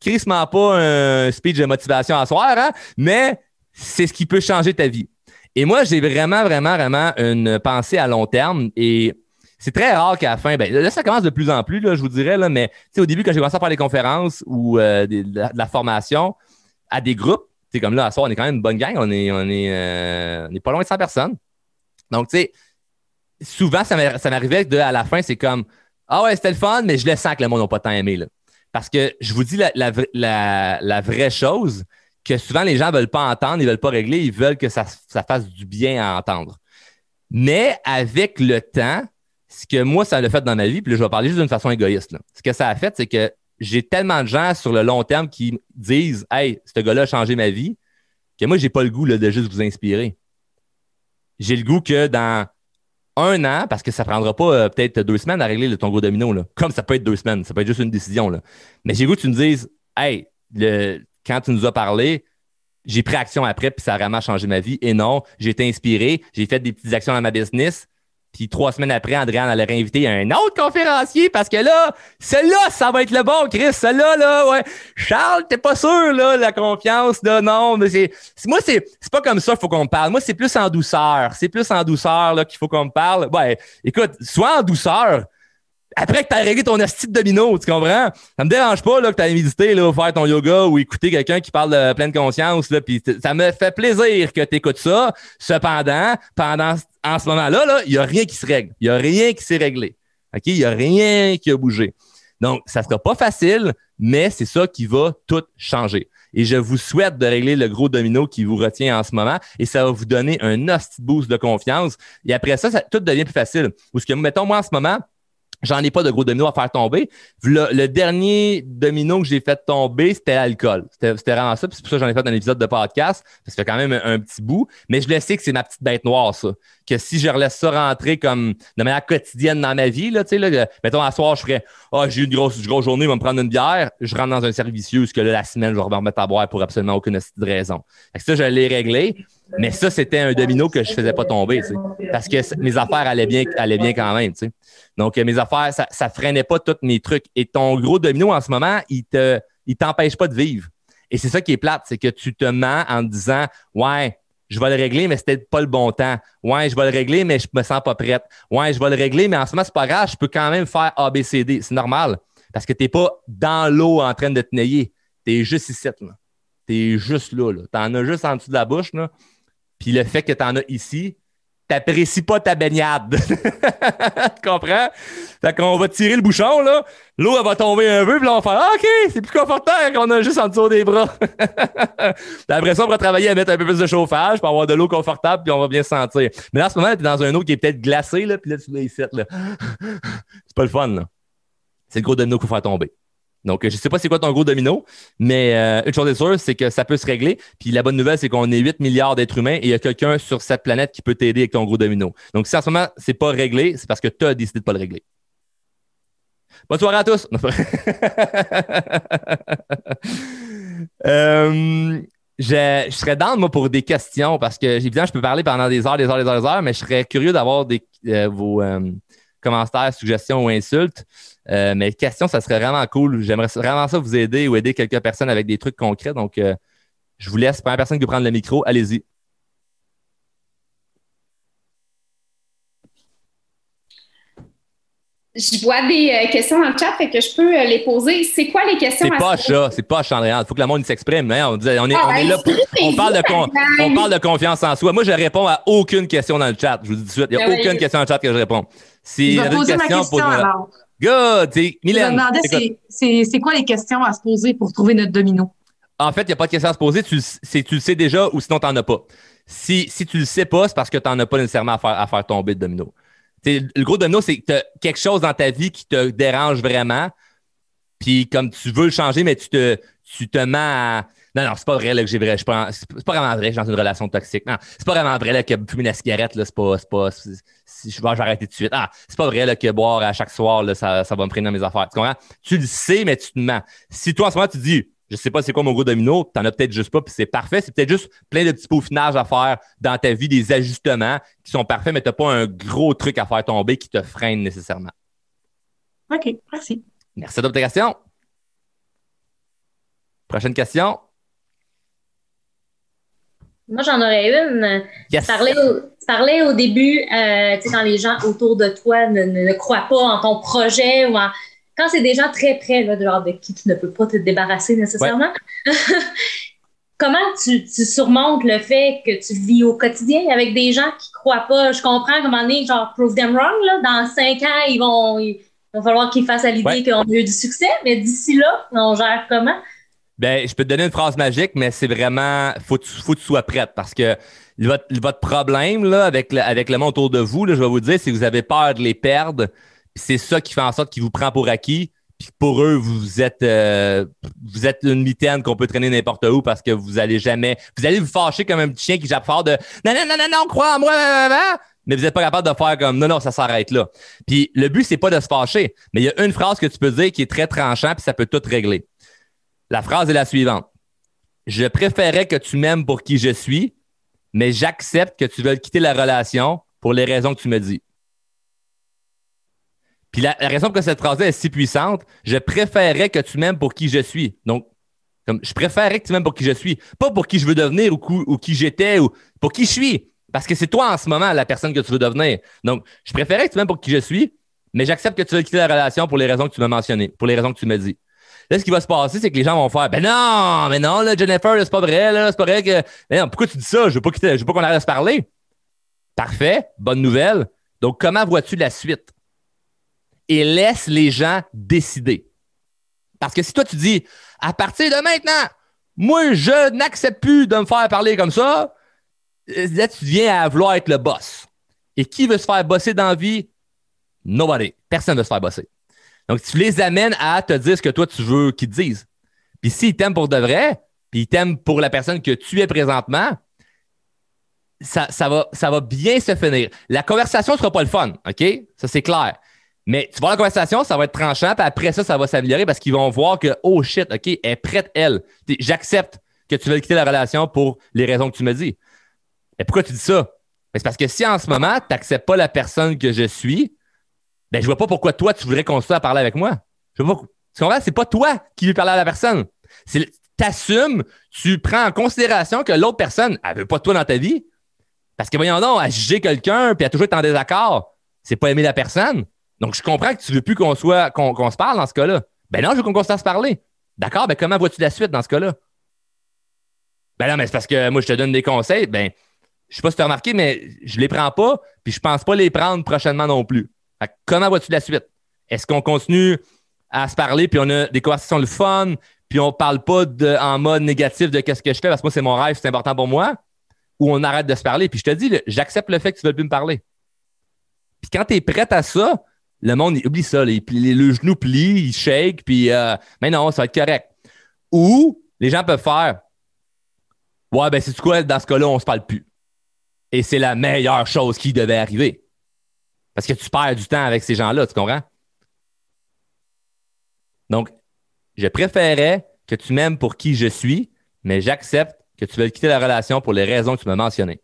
crissement pas un speech de motivation à soir, hein? mais c'est ce qui peut changer ta vie. Et moi, j'ai vraiment, vraiment, vraiment une pensée à long terme et c'est très rare qu'à la fin, ben, là, ça commence de plus en plus, là, je vous dirais, là, mais au début, quand j'ai commencé à faire des conférences ou euh, de, la, formation à des groupes, c'est comme là, à soir, on est quand même une bonne gang, on est, on est, euh, pas loin de 100 personnes. Donc, tu sais, souvent, ça m'arrivait de à la fin, c'est comme Ah ouais, c'était le fun, mais je le sens que le monde n'a pas tant aimé. Là. Parce que je vous dis la, la, vraie chose, que souvent les gens ne veulent pas entendre, ils ne veulent pas régler, ils veulent que ça, fasse du bien à entendre. Mais avec le temps, ce que moi, ça a fait dans ma vie, puis là, je vais parler juste d'une façon égoïste. Ce que ça a fait, c'est que j'ai tellement de gens sur le long terme qui disent Hey, ce gars-là a changé ma vie, que moi, j'ai pas le goût de juste vous inspirer. J'ai le goût que dans un an, parce que ça prendra pas euh, peut-être deux semaines à régler le ton gros domino, comme ça peut être deux semaines, ça peut être juste une décision. Mais j'ai goût que tu me dises, hey, quand tu nous as parlé, j'ai pris action après, puis ça a vraiment changé ma vie. Et non, j'ai été inspiré, j'ai fait des petites actions dans ma business, puis trois semaines après, Andréane allait réinviter un autre conférencier parce que là, celui-là, ça va être le bon, Chris. Celui-là, là, ouais. Charles, t'es pas sûr, là, la confiance, là, non. Mais c'est, moi, c'est, c'est pas comme ça qu'il faut qu'on me parle. Moi, c'est plus en douceur. C'est plus en douceur, là, qu'il faut qu'on me parle. Ouais, écoute, soit en douceur, après que tu as réglé ton asti de domino, tu comprends? Ça me dérange pas là, que tu aies médité, là, faire ton yoga ou écouter quelqu'un qui parle de pleine conscience. Là, puis ça me fait plaisir que tu écoutes ça. Cependant, pendant en ce moment-là, il n'y a rien qui se règle. Il n'y a rien qui s'est réglé. OK? Il n'y a rien qui a bougé. Donc, ça ne sera pas facile, mais c'est ça qui va tout changer. Et je vous souhaite de régler le gros domino qui vous retient en ce moment et ça va vous donner un hostie boost de confiance. Et après ça, ça tout devient plus facile. Ou ce que, mettons, moi, en ce moment, J'en ai pas de gros domino à faire tomber. Le, dernier domino que j'ai fait tomber, c'était l'alcool. C'était vraiment ça. C'est pour ça que j'en ai fait un épisode de podcast. Ça fait quand même un, petit bout. Mais je le sais que c'est ma petite bête noire, ça. Que si je relaisse ça rentrer comme de manière quotidienne dans ma vie, là, tu sais, là, mettons, à soir, je ferais, ah, oh, j'ai eu une grosse, grosse journée, je vais me prendre une bière. Je rentre dans un servicieux, ce que là, la semaine, je vais me remettre à boire pour absolument aucune raison. Fait que ça, je l'ai réglé. Mais ça, c'était un domino que je faisais pas tomber, tu sais, parce que mes affaires allaient bien, allaient bien quand même. Tu sais. Donc, mes affaires, ça, ça freinait pas tous mes trucs. Et ton gros domino en ce moment, il te, il t'empêche pas de vivre. Et c'est ça qui est plate, c'est que tu te mens en te disant, ouais, je vais le régler, mais c'était pas le bon temps. Ouais, je vais le régler, mais je me sens pas prête. Ouais, je vais le régler, mais en ce moment, c'est pas grave, je peux quand même faire ABCD. C'est normal. Parce que tu n'es pas dans l'eau en train de te nayer. Tu es juste ici. Tu es juste là. là. Tu en as juste en dessous de la bouche. Là. Puis le fait que tu en as ici, t'apprécies pas ta baignade. tu comprends? Fait qu'on va tirer le bouchon, là. L'eau, elle va tomber un peu, puis là, on va faire ah, OK, c'est plus confortable qu'on a juste en dessous des bras. après ça, on va travailler à mettre un peu plus de chauffage pour avoir de l'eau confortable, puis on va bien se sentir. Mais là, en ce moment, tu es dans un eau qui est peut-être glacée, là, puis là, tu l'as ici, là. c'est pas le fun, là. C'est le gros domino qu'il faut faire tomber. Donc, je ne sais pas c'est quoi ton gros domino, mais euh, une chose est sûre, c'est que ça peut se régler. Puis la bonne nouvelle, c'est qu'on est 8 milliards d'êtres humains et il y a quelqu'un sur cette planète qui peut t'aider avec ton gros domino. Donc, si en ce moment, c'est pas réglé, c'est parce que tu as décidé de pas le régler. Bonne soirée à tous. euh, je, serais dans moi pour des questions parce que évidemment, je peux parler pendant des heures, des heures, des heures, des heures, mais je serais curieux d'avoir euh, vos euh, commentaires, suggestions ou insultes. Euh, mais questions, ça serait vraiment cool. J'aimerais vraiment ça vous aider ou aider quelques personnes avec des trucs concrets. Donc, je vous laisse. Première personne qui veut prendre le micro, allez-y. Je vois des euh, questions dans le chat, fait que je peux euh, les poser. C'est quoi les questions? C'est pas ça, c'est pas Chandréan. Il faut que le monde s'exprime. On, on, est, on est ah, là on parle, de on parle de confiance en soi. Moi, je réponds à aucune question dans le chat. Je vous dis tout de suite, il n'y a ben aucune question dans le chat que je réponds. Si vais poser question, ma question alors. Good! Mylène, je me demandais, c'est quoi les questions à se poser pour trouver notre domino? En fait, il n'y a pas de questions à se poser. Tu, tu le sais déjà ou sinon tu n'en as pas. Si, si tu le sais pas, c'est parce que tu n'en as pas nécessairement à faire, à faire tomber le domino le gros domino, c'est que tu as quelque chose dans ta vie qui te dérange vraiment. Puis comme tu veux le changer, mais tu te, tu te mets à. Non, non, c'est pas vrai là, que j'ai vrai. C'est pas, pas vraiment vrai que je suis dans une relation toxique. Non, c'est pas vraiment vrai là, que fumer la cigarette, là, c'est pas. C'est pas si je vais arrêter tout de suite. Ah, c'est pas vrai là, que boire à chaque soir, là, ça, ça va me prendre dans mes affaires. Tu comprends? Tu le sais, mais tu te mens. Si toi, en ce moment, tu dis je sais pas c'est quoi mon gros domino, t'en as peut-être juste pas, puis c'est parfait. C'est peut-être juste plein de petits peaufinages à faire dans ta vie, des ajustements qui sont parfaits, mais t'as pas un gros truc à faire tomber qui te freine nécessairement. OK, merci. Merci de ta question. Prochaine question. Moi, j'en aurais une. Yes. Tu parlais, au, début, euh, quand les gens autour de toi ne, ne, croient pas en ton projet ou en, quand c'est des gens très près, là, de, genre, de qui tu ne peux pas te débarrasser nécessairement, comment tu, tu, surmontes le fait que tu vis au quotidien avec des gens qui ne croient pas? Je comprends comment on est, genre, prove them wrong, là, dans cinq ans, ils vont, il va falloir qu'ils fassent à l'idée qu'on a eu du succès, mais d'ici là, on gère comment? Ben, je peux te donner une phrase magique, mais c'est vraiment, faut, faut que tu sois prête parce que votre, votre problème là, avec, le, avec le monde autour de vous, là, je vais vous dire, c'est que vous avez peur de les perdre c'est ça qui fait en sorte qu'il vous prend pour acquis. Puis pour eux, vous êtes euh, vous êtes une mitaine qu'on peut traîner n'importe où parce que vous allez jamais. Vous allez vous fâcher comme un petit chien qui jappe fort de Non, non, non, non, non, crois en moi, mais vous n'êtes pas capable de faire comme non, non, ça s'arrête là. Puis le but, c'est pas de se fâcher. Mais il y a une phrase que tu peux dire qui est très tranchant, puis ça peut tout régler. La phrase est la suivante. Je préférais que tu m'aimes pour qui je suis, mais j'accepte que tu veuilles quitter la relation pour les raisons que tu me dis. Puis la, raison pour que cette phrase est si puissante, je préférerais que tu m'aimes pour qui je suis. Donc, comme, je préférerais que tu m'aimes pour qui je suis, pas pour qui je veux devenir ou, qui j'étais ou pour qui je suis. Parce que c'est toi en ce moment la personne que tu veux devenir. Donc, je préférerais que tu m'aimes pour qui je suis, mais j'accepte que tu veux quitter la relation pour les raisons que tu m'as mentionnées, pour les raisons que tu me dis. Là, ce qui va se passer, c'est que les gens vont faire Ben non, mais non, là, Jennifer, c'est pas vrai, là, c'est pas vrai que. pourquoi tu dis ça? Je veux pas veux pas qu'on arrête de parler. Parfait, bonne nouvelle. Donc, comment vois-tu la suite? et laisse les gens décider. Parce que si toi, tu dis, à partir de maintenant, moi, je n'accepte plus de me faire parler comme ça, euh, là, tu viens à vouloir être le boss. Et qui veut se faire bosser dans la vie? Nobody. Personne ne veut se faire bosser. Donc, tu les amènes à te dire ce que toi, tu veux qu'ils te disent. Puis s'ils t'aiment pour de vrai, puis ils t'aiment pour la personne que tu es présentement, ça, ça, va, ça va bien se finir. La conversation ne sera pas le fun, OK? Ça, c'est clair. Mais tu vois la conversation, ça va être tranchant, puis après ça, ça va s'améliorer parce qu'ils vont voir que, oh shit, OK, elle est prête, elle. J'accepte que tu veux quitter la relation pour les raisons que tu me dis. Et pourquoi tu dis ça? Ben, c'est parce que si en ce moment, tu n'acceptes pas la personne que je suis, ben, je vois pas pourquoi toi, tu voudrais continuer à parler avec moi. Je vois pas. C'est pas toi qui veux parler à la personne. Tu assumes, tu prends en considération que l'autre personne, elle veut pas toi dans ta vie. Parce que voyons donc, à juger quelqu'un puis à toujours être en désaccord, c'est pas aimer la personne. Donc, je comprends que tu veux plus qu'on soit qu'on se parle dans ce cas-là. Ben non, je veux qu'on continue à se parler. D'accord, ben comment vois-tu la suite dans ce cas-là? Ben non, mais c'est parce que moi, je te donne des conseils. Ben, je sais pas si tu as remarqué, mais je les prends pas, puis je pense pas les prendre prochainement non plus. Comment vois-tu la suite? Est-ce qu'on continue à se parler, puis on a des conversations le fun, puis on parle pas en mode négatif de qu'est-ce que je fais, parce que moi, c'est mon rêve, c'est important pour moi, ou on arrête de se parler? Puis je te dis, j'accepte le fait que tu ne veux plus me parler. Puis quand tu es prête à ça, le monde, il oublie ça. le genou plie, il shake, puis euh, mais non, ça va être correct. Ou les gens peuvent faire Ouais, ben c'est quoi, dans ce cas-là, on se parle plus. Et c'est la meilleure chose qui devait arriver. Parce que tu perds du temps avec ces gens-là, tu comprends? Donc, je préférais que tu m'aimes pour qui je suis, mais j'accepte que tu veuilles quitter la relation pour les raisons que tu m'as mentionnées.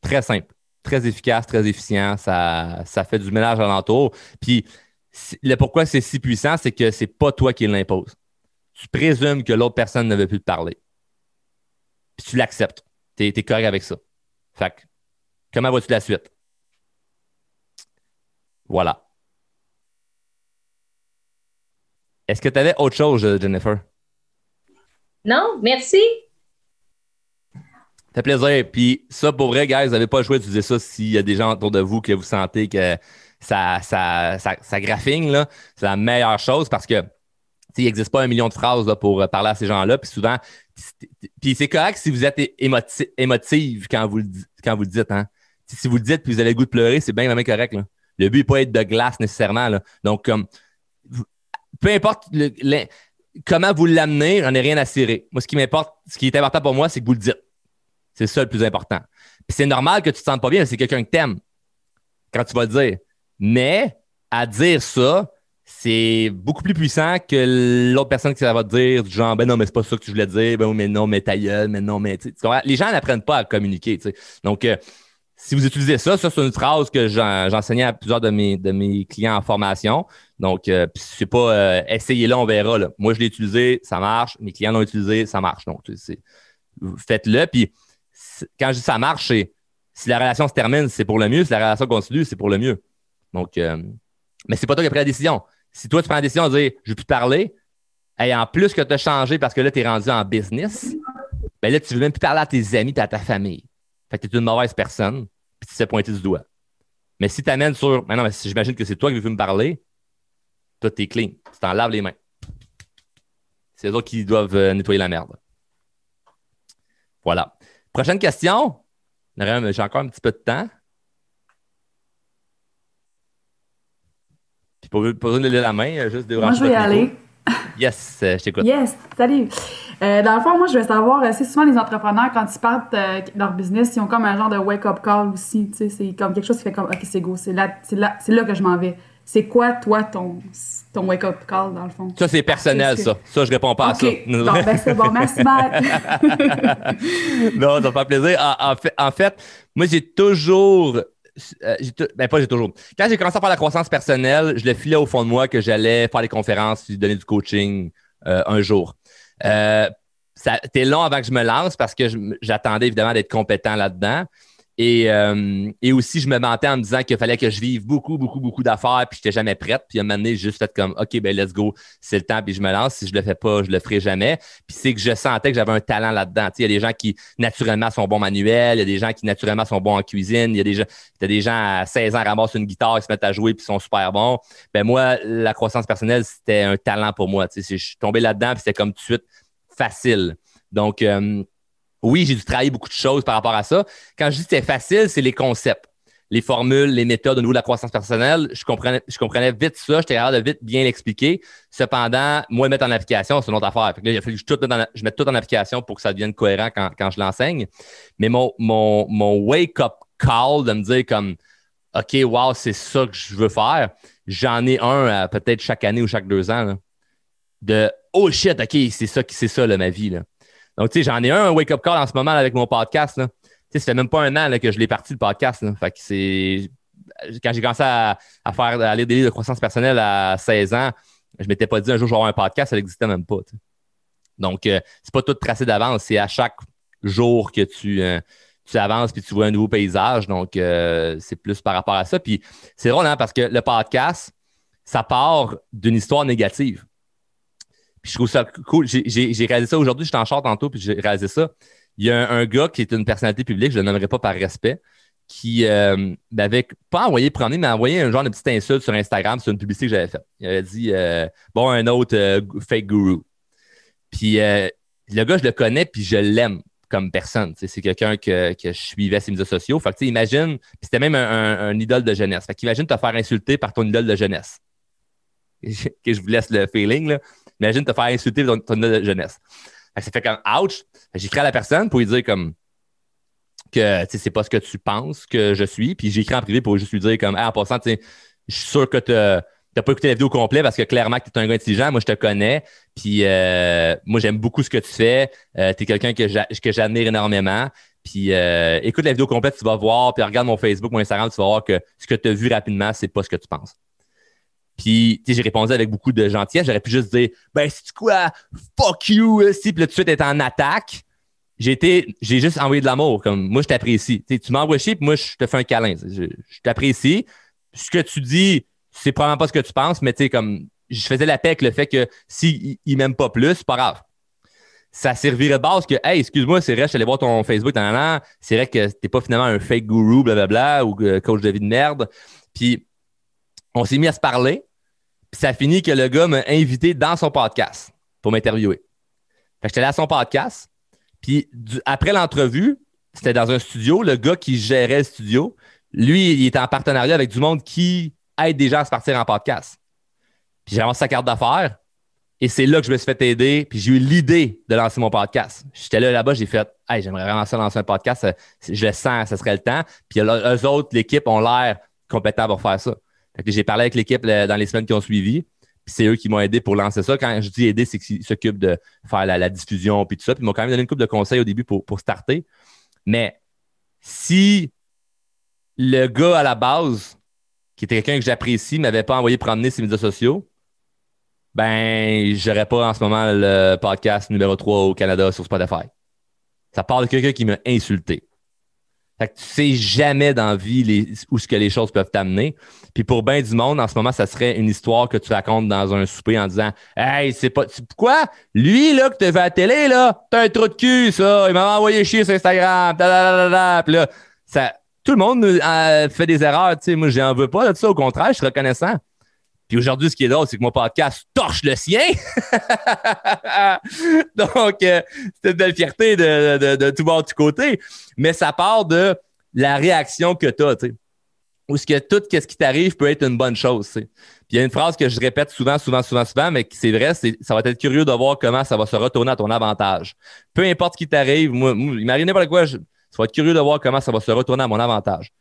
Très simple, très efficace, très efficient. Ça, fait du ménage alentour. Puis, le pourquoi c'est si puissant, c'est que c'est pas toi qui l'impose. Tu présumes que l'autre personne ne veut plus te parler. Puis tu l'acceptes. Tu es, correct avec ça. Fait que, comment vois-tu la suite? Voilà. Est-ce que tu avais autre chose, Jennifer? Non, merci. Ça fait plaisir. Puis ça, pour vrai, guys, vous n'avez pas le choix d'utiliser ça s'il y a des gens autour de vous que vous sentez que ça, ça, ça, ça là. C'est la meilleure chose parce que il n'existe pas un million de phrases là, pour euh, parler à ces gens-là. Puis souvent, puis c'est correct si vous êtes é- émoti- émotive quand vous, le quand vous le dites. Hein. Si vous le dites puis vous avez le goût de pleurer, c'est bien, vraiment correct. Là. Le but n'est pas être de glace nécessairement. Donc, peu importe comment vous l'amenez, j'en ai rien à cirer. Moi, ce qui m'importe, ce qui est important pour moi, c'est que vous le dites. C'est ça le plus important. C'est normal que tu te sentes pas bien, c'est quelqu'un que t'aimes quand tu vas le dire. Mais à dire ça, c'est beaucoup plus puissant que l'autre personne qui va te dire, du genre, ben non, mais c'est pas ça que tu voulais dire, ben mais non, mais ta gueule, mais non, mais tu? Les gens n'apprennent pas à communiquer. Donc, euh, si vous utilisez ça, ça, c'est une phrase que j'en- j'enseignais à plusieurs de mes, de mes clients en formation. Donc, euh, c'est pas euh, essayez-le, on verra. Moi, je l'ai utilisé, ça marche. Mes clients l'ont utilisé, ça marche. Donc, faites-le. Puis, quand je dis ça marche, si la relation se termine, c'est pour le mieux. Si la relation continue, c'est pour le mieux. Donc, euh, mais c'est pas toi qui as pris la décision. Si toi, tu prends la décision de dire je veux plus parler, et en plus que tu as changé parce que là, tu es rendu en business, ben là, tu veux même plus parler à tes amis et à ta famille. Fait que tu es une mauvaise personne, puis tu te fais pointer du doigt. Mais si tu amènes sur. Mais si j'imagine que c'est toi qui veux me parler, toi, t'es clean. Tu t'en laves les mains. C'est eux autres qui doivent euh, nettoyer la merde. Voilà. Prochaine question. J'ai encore un petit peu de temps. Puis pour, pour de lever la main, euh, juste Moi, débrancher je vais y aller. Yes, euh, je t'écoute. Yes, salut. Euh, dans le fond, moi, je veux savoir, euh, c'est souvent les entrepreneurs, quand ils partent euh, leur business, ils ont comme un genre de wake-up call aussi. Tu sais, c'est comme quelque chose qui fait comme, OK, c'est go, c'est là, là, là que je m'en vais. C'est quoi, toi, ton, ton wake-up call, dans le fond? Ça, c'est personnel, que- ça. Ça, je réponds pas à ça. Bon, ben, c'est bon. Merci, bye. non, ça me fait plaisir. En, en fait, en fait, moi, j'ai toujours. Euh, ben, pas j'ai toujours. Quand j'ai commencé à faire la croissance personnelle, je le filais au fond de moi que j'allais faire des conférences donner du coaching euh, un jour. Euh, ça long avant que je me lance parce que j'attendais évidemment d'être compétent là-dedans. Et, euh, et aussi, je me mentais en me disant qu'il fallait que je vive beaucoup, beaucoup, beaucoup d'affaires, puis je n'étais jamais prête. Puis à un moment donné, j'ai juste fait comme OK, ben let's go, c'est le temps, puis je me lance. Si je le fais pas, je le ferai jamais. Puis c'est que je sentais que j'avais un talent là-dedans. Il y a des gens qui naturellement sont bons manuels, il y a des gens qui naturellement sont bons en cuisine, il y a des gens, t'as des gens à 16 ans ramassent une guitare, ils se mettent à jouer puis sont super bons. Ben moi, la croissance personnelle, c'était un talent pour moi. Je suis tombé là-dedans, puis c'était comme tout de suite facile. Donc, euh, oui, j'ai dû travailler beaucoup de choses par rapport à ça. Quand je dis que c'était facile, c'est les concepts, les formules, les méthodes au niveau de la croissance personnelle. Je comprenais, je comprenais vite ça, j'étais capable de vite bien l'expliquer. Cependant, moi, mettre en application, c'est une autre affaire. Fait là, il a fallu que je, tout mette en- tout en application pour que ça devienne cohérent quand, je l'enseigne. Mais mon, mon, mon wake-up call de me dire comme OK, wow, c'est ça que je veux faire, j'en ai un peut-être chaque année ou chaque deux ans. de Oh shit, OK, c'est ça, c'est ça ma vie. Là. Donc, tu sais, j'en ai un, un wake-up call en ce moment avec mon podcast. Là. Tu sais, ça fait même pas un an que je l'ai parti le podcast. Fait que c'est. Quand j'ai commencé à, faire à lire des livres de croissance personnelle à 16 ans, je m'étais pas dit un jour je vais avoir un podcast, ça n'existait même pas. Donc, euh, c'est pas tout tracé d'avance, c'est à chaque jour que tu, euh, avances puis tu vois un nouveau paysage. Donc, euh, c'est plus par rapport à ça. Puis c'est drôle, hein, parce que le podcast, ça part d'une histoire négative. Je trouve ça cool. J'ai- réalisé ça aujourd'hui, j'étais en char tantôt, puis j'ai réalisé ça. Il y a un, gars qui est une personnalité publique, je ne le nommerai pas par respect, qui euh, m'avait pas envoyé promener, mais envoyé un genre de petite insulte sur Instagram sur une publicité que j'avais faite. Il avait dit euh, Bon, un autre euh, fake guru. Puis euh, le gars, je le connais, puis je l'aime comme personne. C'est quelqu'un que, que je suivais ses médias sociaux. Fait que, imagine, c'était même un, un- un idole de jeunesse. Fait qu'imagine te faire insulter par ton idole de jeunesse. que je vous laisse le feeling, là. Imagine te faire insulter par ton, jeunesse. Ça fait comme ouch. J'écris à la personne pour lui dire comme que c'est pas ce que tu penses que je suis. Puis j'écris en privé pour juste lui dire comme en passant, je suis sûr que tu n'as pas écouté la vidéo au complet parce que clairement que tu es un gars intelligent. Moi, je te connais. Puis euh, moi, j'aime beaucoup ce que tu fais. tu es quelqu'un que j'admire énormément. Puis euh, écoute la vidéo complète, tu vas voir. Puis regarde mon Facebook, mon Instagram, tu vas voir que ce que tu as vu rapidement, c'est pas ce que tu penses. Puis, tu sais, j'ai répondu avec beaucoup de gentillesse. J'aurais pu juste dire, ben, c'est quoi? Fuck you, si. Puis là, tout de suite, être en attaque. J'ai été, j'ai juste envoyé de l'amour. Comme, moi, je t'apprécie. Tu m'envoies chier, puis moi, je te fais un câlin. Je, t'apprécie. Ce que tu dis, c'est probablement pas ce que tu penses, mais tu sais, comme, je faisais la paix avec le fait que s'il il m'aime pas plus, c'est pas grave. Ça servirait de base que, hey, excuse-moi, c'est vrai, je suis allé voir ton Facebook, c'est vrai que t'es pas finalement un fake guru, blablabla, ou euh, coach de vie de merde. Puis, on s'est mis à se parler. Ça a fini que le gars m'a invité dans son podcast pour m'interviewer. J'étais allé à son podcast. Puis après l'entrevue, c'était dans un studio. Le gars qui gérait le studio, lui, il était en partenariat avec du monde qui aide des gens à se partir en podcast. Puis j'ai ramassé sa carte d'affaires. Et c'est là que je me suis fait aider. Puis j'ai eu l'idée de lancer mon podcast. J'étais là là-bas, j'ai fait Hey, j'aimerais vraiment ça lancer un podcast. Je le sens, ça serait le temps. Puis eux autres, l'équipe, ont l'air compétents pour faire ça. J'ai parlé avec l'équipe dans les semaines qui ont suivi. Puis c'est eux qui m'ont aidé pour lancer ça. Quand je dis aider, c'est qu'ils s'occupent de faire la, diffusion puis tout ça. Puis ils m'ont quand même donné une couple de conseils au début pour, pour starter. Mais si le gars à la base, qui était quelqu'un que j'apprécie, m'avait pas envoyé promener ses médias sociaux, ben, j'aurais pas en ce moment le podcast numéro 3 au Canada sur Spotify. Ça parle de quelqu'un qui m'a insulté. Fait que tu sais jamais dans la vie les, où ce que les choses peuvent t'amener. Puis pour bien du monde, en ce moment, ça serait une histoire que tu racontes dans un souper en disant Hey, c'est pas. tu- Pourquoi? Lui, là, que tu vu à la télé, là, t'as un trou de cul, ça. Il m'a envoyé chier sur Instagram. ta, ta, ta, ta, ta. Puis là, ça, tout le monde euh, fait des erreurs. Tu sais, moi, j'en veux pas. Au contraire, je suis reconnaissant. Puis aujourd'hui, ce qui est drôle, c'est que mon podcast torche le sien. Donc, euh, c'est une belle fierté de, de, de tout de tout côté. Mais ça part de la réaction que tu as, tu sais. Ou ce que tout ce qui t'arrive peut être une bonne chose, tu sais. Puis il y a une phrase que je répète souvent, souvent, souvent, souvent, mais c'est vrai, c'est ça va être curieux de voir comment ça va se retourner à ton avantage. Peu importe ce qui t'arrive, moi, moi, il m'arrive n'importe quoi, ça va être curieux de voir comment ça va se retourner à mon avantage.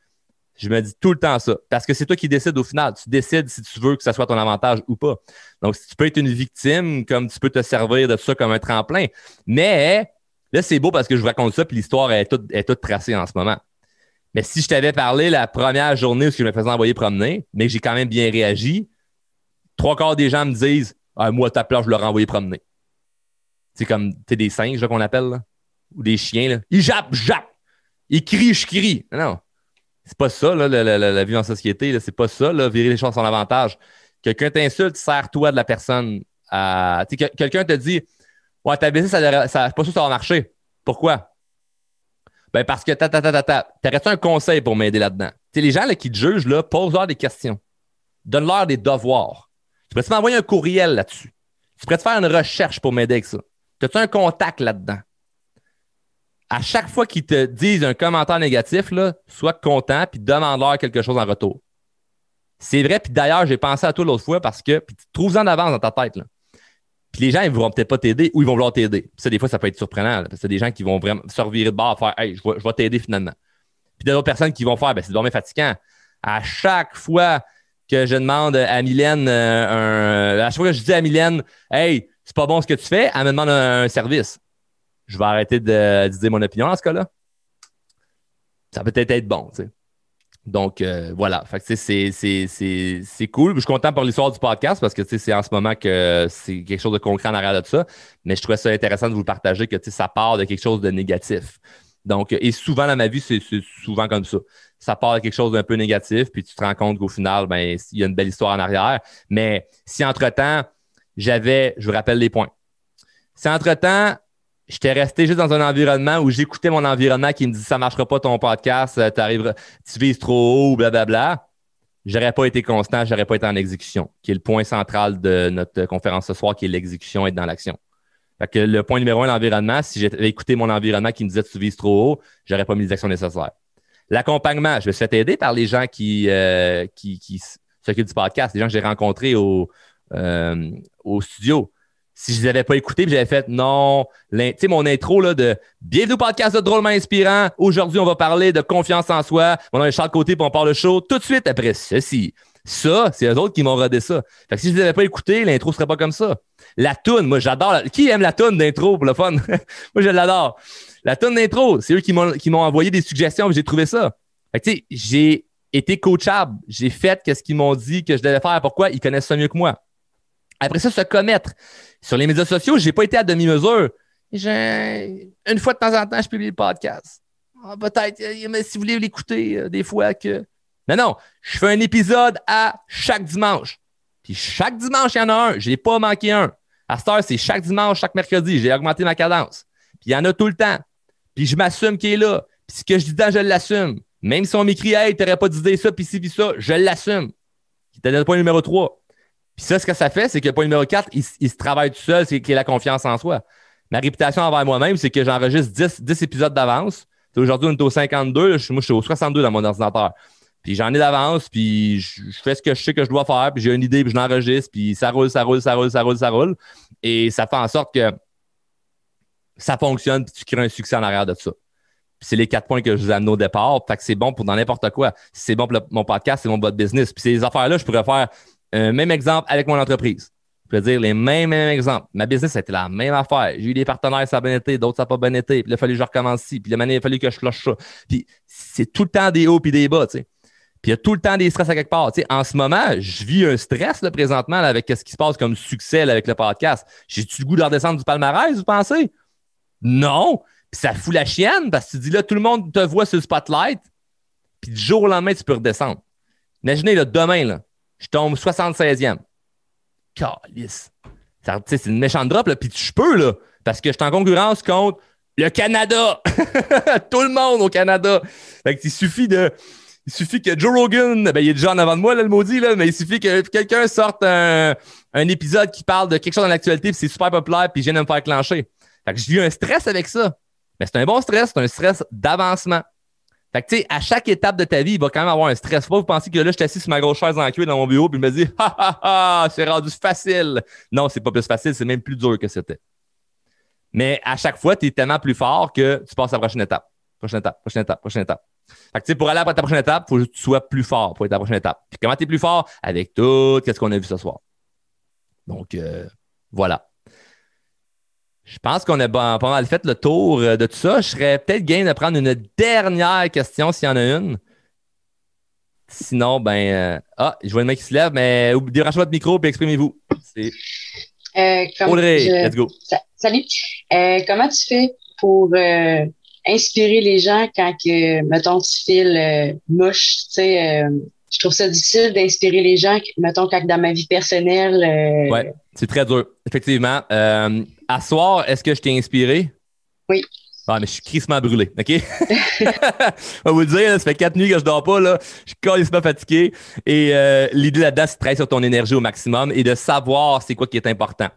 Je me dis tout le temps ça. Parce que c'est toi qui décides au final. Tu décides si tu veux que ça soit ton avantage ou pas. Donc, si tu peux être une victime, comme tu peux te servir de ça comme un tremplin. Mais là, c'est beau parce que je vous raconte ça, puis l'histoire est toute, est toute tracée en ce moment. Mais si je t'avais parlé la première journée où je me faisais envoyer promener, mais que j'ai quand même bien réagi, trois quarts des gens me disent ah, Moi, ta place, je l'aurais envoyé promener. C'est comme t'es des singes qu'on appelle, là. ou des chiens. Là. Ils jappent, je jappe. Ils crient, je crie. Non. C'est pas ça, la, vie en société. C'est pas ça, virer les choses son avantage. Quelqu'un t'insulte, sers-toi de la personne. quelqu'un te dit Ouais, ta business, ça, ça, pas sûr ça va marcher. Pourquoi? Ben parce que ta ta ta ta ta. T'aurais-tu un conseil pour m'aider là-dedans? Les gens qui te jugent, là, pose-leur des questions. Donne-leur des devoirs. Tu pourrais-tu m'envoyer un courriel là-dessus? Tu pourrais te faire une recherche pour m'aider avec ça? As-tu un contact là-dedans? À chaque fois qu'ils te disent un commentaire négatif, là, sois content puis demande-leur quelque chose en retour. C'est vrai, puis d'ailleurs, j'ai pensé à toi l'autre fois parce que puis tu te trouves en avance dans ta tête. Puis les gens, ils ne vont peut-être pas t'aider ou ils vont vouloir t'aider. Ça, des fois, ça peut être surprenant. là, parce c'est des gens qui vont vraiment se revirer de bord faire Hey, je vais, t'aider finalement. Puis d'autres personnes qui vont faire ben, c'est vraiment fatigant. À chaque fois que je demande à Mylène euh, un. À chaque fois que je dis à Mylène Hey, c'est pas bon ce que tu fais, elle me demande un service. Je vais arrêter de, dire mon opinion dans ce cas-là. Ça peut peut-être être bon, tu sais. Donc, euh, voilà. C'est- cool. Je suis content pour l'histoire du podcast parce que c'est en ce moment que c'est quelque chose de concret en arrière de ça. Mais je trouvais ça intéressant de vous le partager que ça part de quelque chose de négatif. Donc, et souvent dans ma vie, c'est c'est souvent comme ça. Ça part de quelque chose d'un peu négatif, puis tu te rends compte qu'au final, ben, il y a une belle histoire en arrière. Mais si entre-temps, j'avais, je vous rappelle les points. Si entre-temps, j'étais resté juste dans un environnement où j'écoutais mon environnement qui me dit ça marchera pas ton podcast, euh, tu vises trop haut, blablabla, j'aurais pas été constant, j'aurais pas été en exécution, qui est le point central de notre conférence ce soir, qui est l'exécution, être dans l'action. Fait que le point numéro un, l'environnement, si j'avais écouté mon environnement qui me disait tu vises trop haut, j'aurais pas mis les actions nécessaires. L'accompagnement, je me suis fait aider par les gens qui, euh, qui, qui s'occupent du podcast, les gens que j'ai rencontrés au, euh, au studio. Si je les avais pas écoutés, j'avais fait non, tu sais, mon intro là, de Bienvenue au podcast de Drôlement Inspirant. Aujourd'hui, on va parler de confiance en soi. On a un Charles Côté pour on parle de show. Tout de suite après ceci. Ça, c'est eux autres qui m'ont rodé ça. Fait que si je les avais pas écoutés, l'intro serait pas comme ça. La toune, moi, j'adore. Qui aime la toune d'intro pour le fun? moi, je l'adore. La toune d'intro, c'est eux qui m'ont, qui m'ont envoyé des suggestions, j'ai trouvé ça. Fait que, tu sais, j'ai été coachable. J'ai fait ce qu'ils m'ont dit que je devais faire. Pourquoi? Ils connaissent ça mieux que moi. Après ça, se commettre. Sur les médias sociaux, j'ai pas été à demi-mesure. J'ai... Une fois de temps en temps, je publie le podcast. Ah, peut-être, euh, mais si vous voulez l'écouter, euh, des fois que. Non, non, je fais un épisode à chaque dimanche. Puis chaque dimanche, il y en a un. Je n'ai pas manqué un. À cette heure, c'est chaque dimanche, chaque mercredi. J'ai augmenté ma cadence. Puis il y en a tout le temps. Puis je m'assume qu'il est là. Puis ce que je dis dedans, je l'assume. Même si on m'écrit, hey, t'aurais pas d'idée ça, puis ci, puis ça, je l'assume. C'était le point numéro 3. Puis ça, ce que ça fait, c'est que le point numéro 4, il, se travaille tout seul, c'est qu'il a la confiance en soi. Ma réputation envers moi-même, c'est que j'enregistre 10, 10 épisodes d'avance. Aujourd'hui, on est au 52. moi, je suis au 62 dans mon ordinateur. Puis j'en ai d'avance, puis je, fais ce que je sais que je dois faire, puis j'ai une idée, puis je l'enregistre, puis ça roule, ça roule, ça roule, ça roule, ça roule. Et ça fait en sorte que ça fonctionne, puis tu crées un succès en arrière de ça. c'est les quatre points que je vous amène au départ. Fait que c'est bon pour dans n'importe quoi. Si c'est bon pour mon podcast, c'est mon bot business. Puis ces affaires-là, je pourrais faire un même exemple avec mon entreprise. Je peux dire les mêmes, mêmes exemples. Ma business, c'était la même affaire. J'ai eu des partenaires, ça a bien été, d'autres, ça n'a pas bien été. Puis il a fallu que je recommence ici. Puis il a fallu que je cloche ça. Puis c'est tout le temps des hauts puis des bas, tu sais. Puis il y a tout le temps des stress à quelque part. En ce moment, je vis un stress là, présentement avec ce qui se passe comme succès avec le podcast. J'ai-tu le goût de redescendre du palmarès, vous pensez? Non. Puis ça fout la chienne parce que tu dis là, tout le monde te voit sur le spotlight. Puis du jour au lendemain, tu peux redescendre. Imaginez, là, demain, là, je tombe 76e. Calice. C'est une méchante drop, là, puis je peux, là, parce que je suis en concurrence contre le Canada. Tout le monde au Canada. Fait il suffit de. Il suffit que Joe Rogan, ben, il est déjà en avant de moi, là, le maudit, là, mais il suffit que quelqu'un sorte un, épisode qui parle de quelque chose dans l'actualité, puis c'est super populaire, puis je viens de me faire clencher. Fait que j'ai eu un stress avec ça. Mais c'est un bon stress, c'est un stress d'avancement. Fait que, tu sais, à chaque étape de ta vie, il va quand même avoir un stress. Pas vous penser que là, je suis sur ma grosse chaise en cuir dans mon bureau, puis je me dis, ha ha ha, c'est rendu facile. Non, c'est pas plus facile, c'est même plus dur que c'était. Mais à chaque fois, tu es tellement plus fort que tu passes à la prochaine étape. Prochaine étape, prochaine étape, prochaine étape. Fait que, tu sais, pour aller à ta prochaine étape, il faut que tu sois plus fort pour être à la prochaine étape. Puis comment tu es plus fort? Avec tout ce qu'on a vu ce soir. Donc, euh, voilà. Je pense qu'on a pas mal fait le tour euh, de tout ça. Je serais peut-être game de prendre une dernière question s'il y en a une. Sinon, ben. Euh, ah, je vois le mec qui se lève, mais dérangez votre micro et exprimez-vous. Euh, Audrey, let's go. Salut. Euh, comment tu fais pour inspirer les gens quand, que, mettons, tu files mouche? Tu sais, je trouve ça difficile d'inspirer les gens, mettons, quand dans ma vie personnelle. Ouais, c'est très dur, effectivement. À soir, est-ce que je t'ai inspiré? Oui. Ah, mais je suis crissement brûlé, OK? je vais vous le dire, ça fait quatre nuits que je dors pas, là. Je suis carrément fatigué. Et euh, l'idée là-dedans, c'est de travailler sur ton énergie au maximum et de savoir c'est quoi qui est important.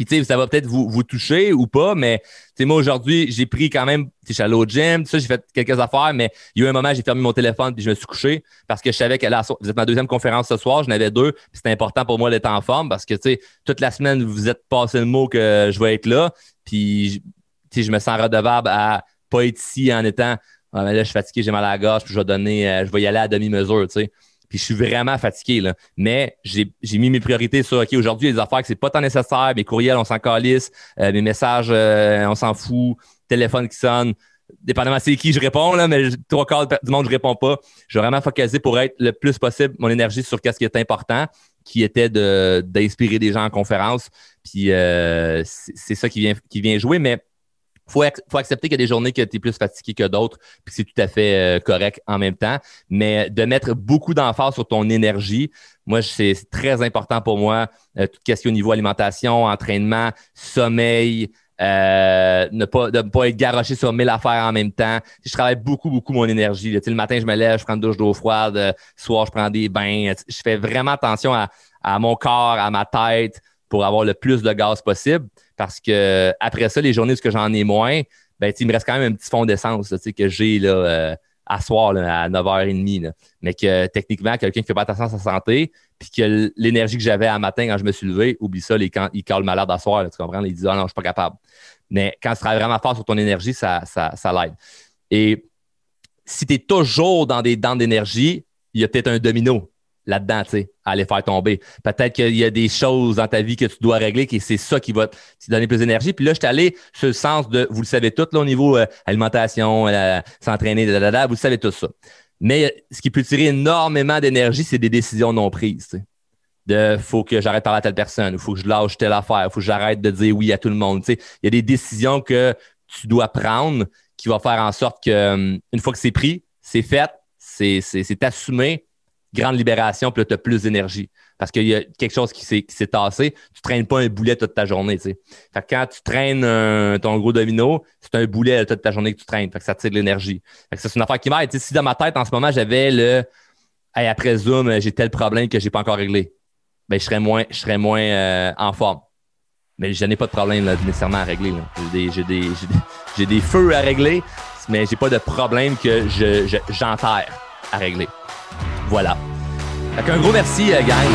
Puis, tu sais, ça va peut-être vous, toucher ou pas, mais, tu moi, aujourd'hui, j'ai pris quand même, tu sais, au gym, ça, j'ai fait quelques affaires, mais il y a eu un moment, j'ai fermé mon téléphone puis je me suis couché parce que je savais que là, vous êtes ma deuxième conférence ce soir, j'en avais deux, puis c'était important pour moi d'être en forme parce que, tu sais, toute la semaine, vous êtes passé le mot que je vais être là, puis, tu sais, je me sens redevable à pas être ici en étant, ah, mais là, je suis fatigué, j'ai mal à la gorge, puis je vais donner, euh, je vais y aller à demi-mesure, tu sais. Puis je suis vraiment fatigué, là. Mais j'ai mis mes priorités sur, OK, aujourd'hui, les affaires que c'est pas tant nécessaire. Mes courriels, on s'en calisse. Euh, mes messages, euh, on s'en fout. Téléphone qui sonne. Dépendamment c'est qui je réponds, là, mais trois quarts du monde, je réponds pas. Je vais vraiment focaliser pour être le plus possible mon énergie sur ce qui est important, qui était d'inspirer des gens en conférence. Puis euh, c'est ça qui vient, qui vient jouer. Mais faut, faut accepter qu'il y a des journées que tu es plus fatigué que d'autres, puis c'est tout à fait euh, correct en même temps. Mais de mettre beaucoup d'emphase sur ton énergie, moi, c'est très important pour moi. Euh, toute question au niveau alimentation, entraînement, sommeil, euh, ne pas pas être garoché sur mille affaires en même temps. Je travaille beaucoup, beaucoup mon énergie. le matin, je me lève, je prends une douche d'eau froide. Le soir, je prends des bains. Je fais vraiment attention à mon corps, à ma tête, pour avoir le plus de gaz possible. Parce que après ça, les journées où j'en ai moins, ben, il me reste quand même un petit fond d'essence que j'ai euh, à soir à 9h30. Mais que techniquement, quelqu'un qui fait pas attention à sa santé, puis que l'énergie que j'avais à matin quand je me suis levé, oublie ça, les, quand, il cale malade à soir, tu comprends? Il dit Ah non, je suis pas capable. Mais quand tu travailles vraiment fort sur ton énergie, ça, ça, ça l'aide. Et si tu es toujours dans des dents d'énergie, il y a peut-être un domino là-dedans, tu sais, à aller faire tomber. Peut-être qu'il y a des choses dans ta vie que tu dois régler, et c'est ça qui va te donner plus d'énergie. Puis là, je suis allé sur le sens de, vous le savez tout, au niveau euh, alimentation, euh, s'entraîner, vous le savez tout ça. Mais ce qui peut tirer énormément d'énergie, c'est des décisions non prises. De faut que j'arrête de parler à telle personne, il faut que je lâche telle affaire, il faut que j'arrête de dire oui à tout le monde. Il y a des décisions que tu dois prendre qui vont faire en sorte que hum, une fois que c'est pris, c'est fait, c'est assumé, grande libération, puis là, tu as plus d'énergie. Parce qu'il y a quelque chose qui s'est tassé, tu traînes pas un boulet toute ta journée. Fait que quand tu traînes ton gros domino, c'est un boulet toute ta journée que tu traînes. Fait que ça tire de l'énergie. c'est une affaire qui m'aide. Si dans ma tête, en ce moment, j'avais le après Zoom, j'ai tel problème que j'ai pas encore réglé, ben, je serais moins, je serais moins euh, en forme. Mais je n'ai pas de problème nécessairement à régler. J'ai des, feux à régler, mais j'ai pas de problème que j'enterre je, à régler. Voilà. Fait un gros merci, euh, gang.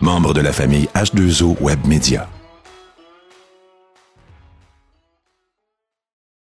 Membre de la famille H2O Web Media.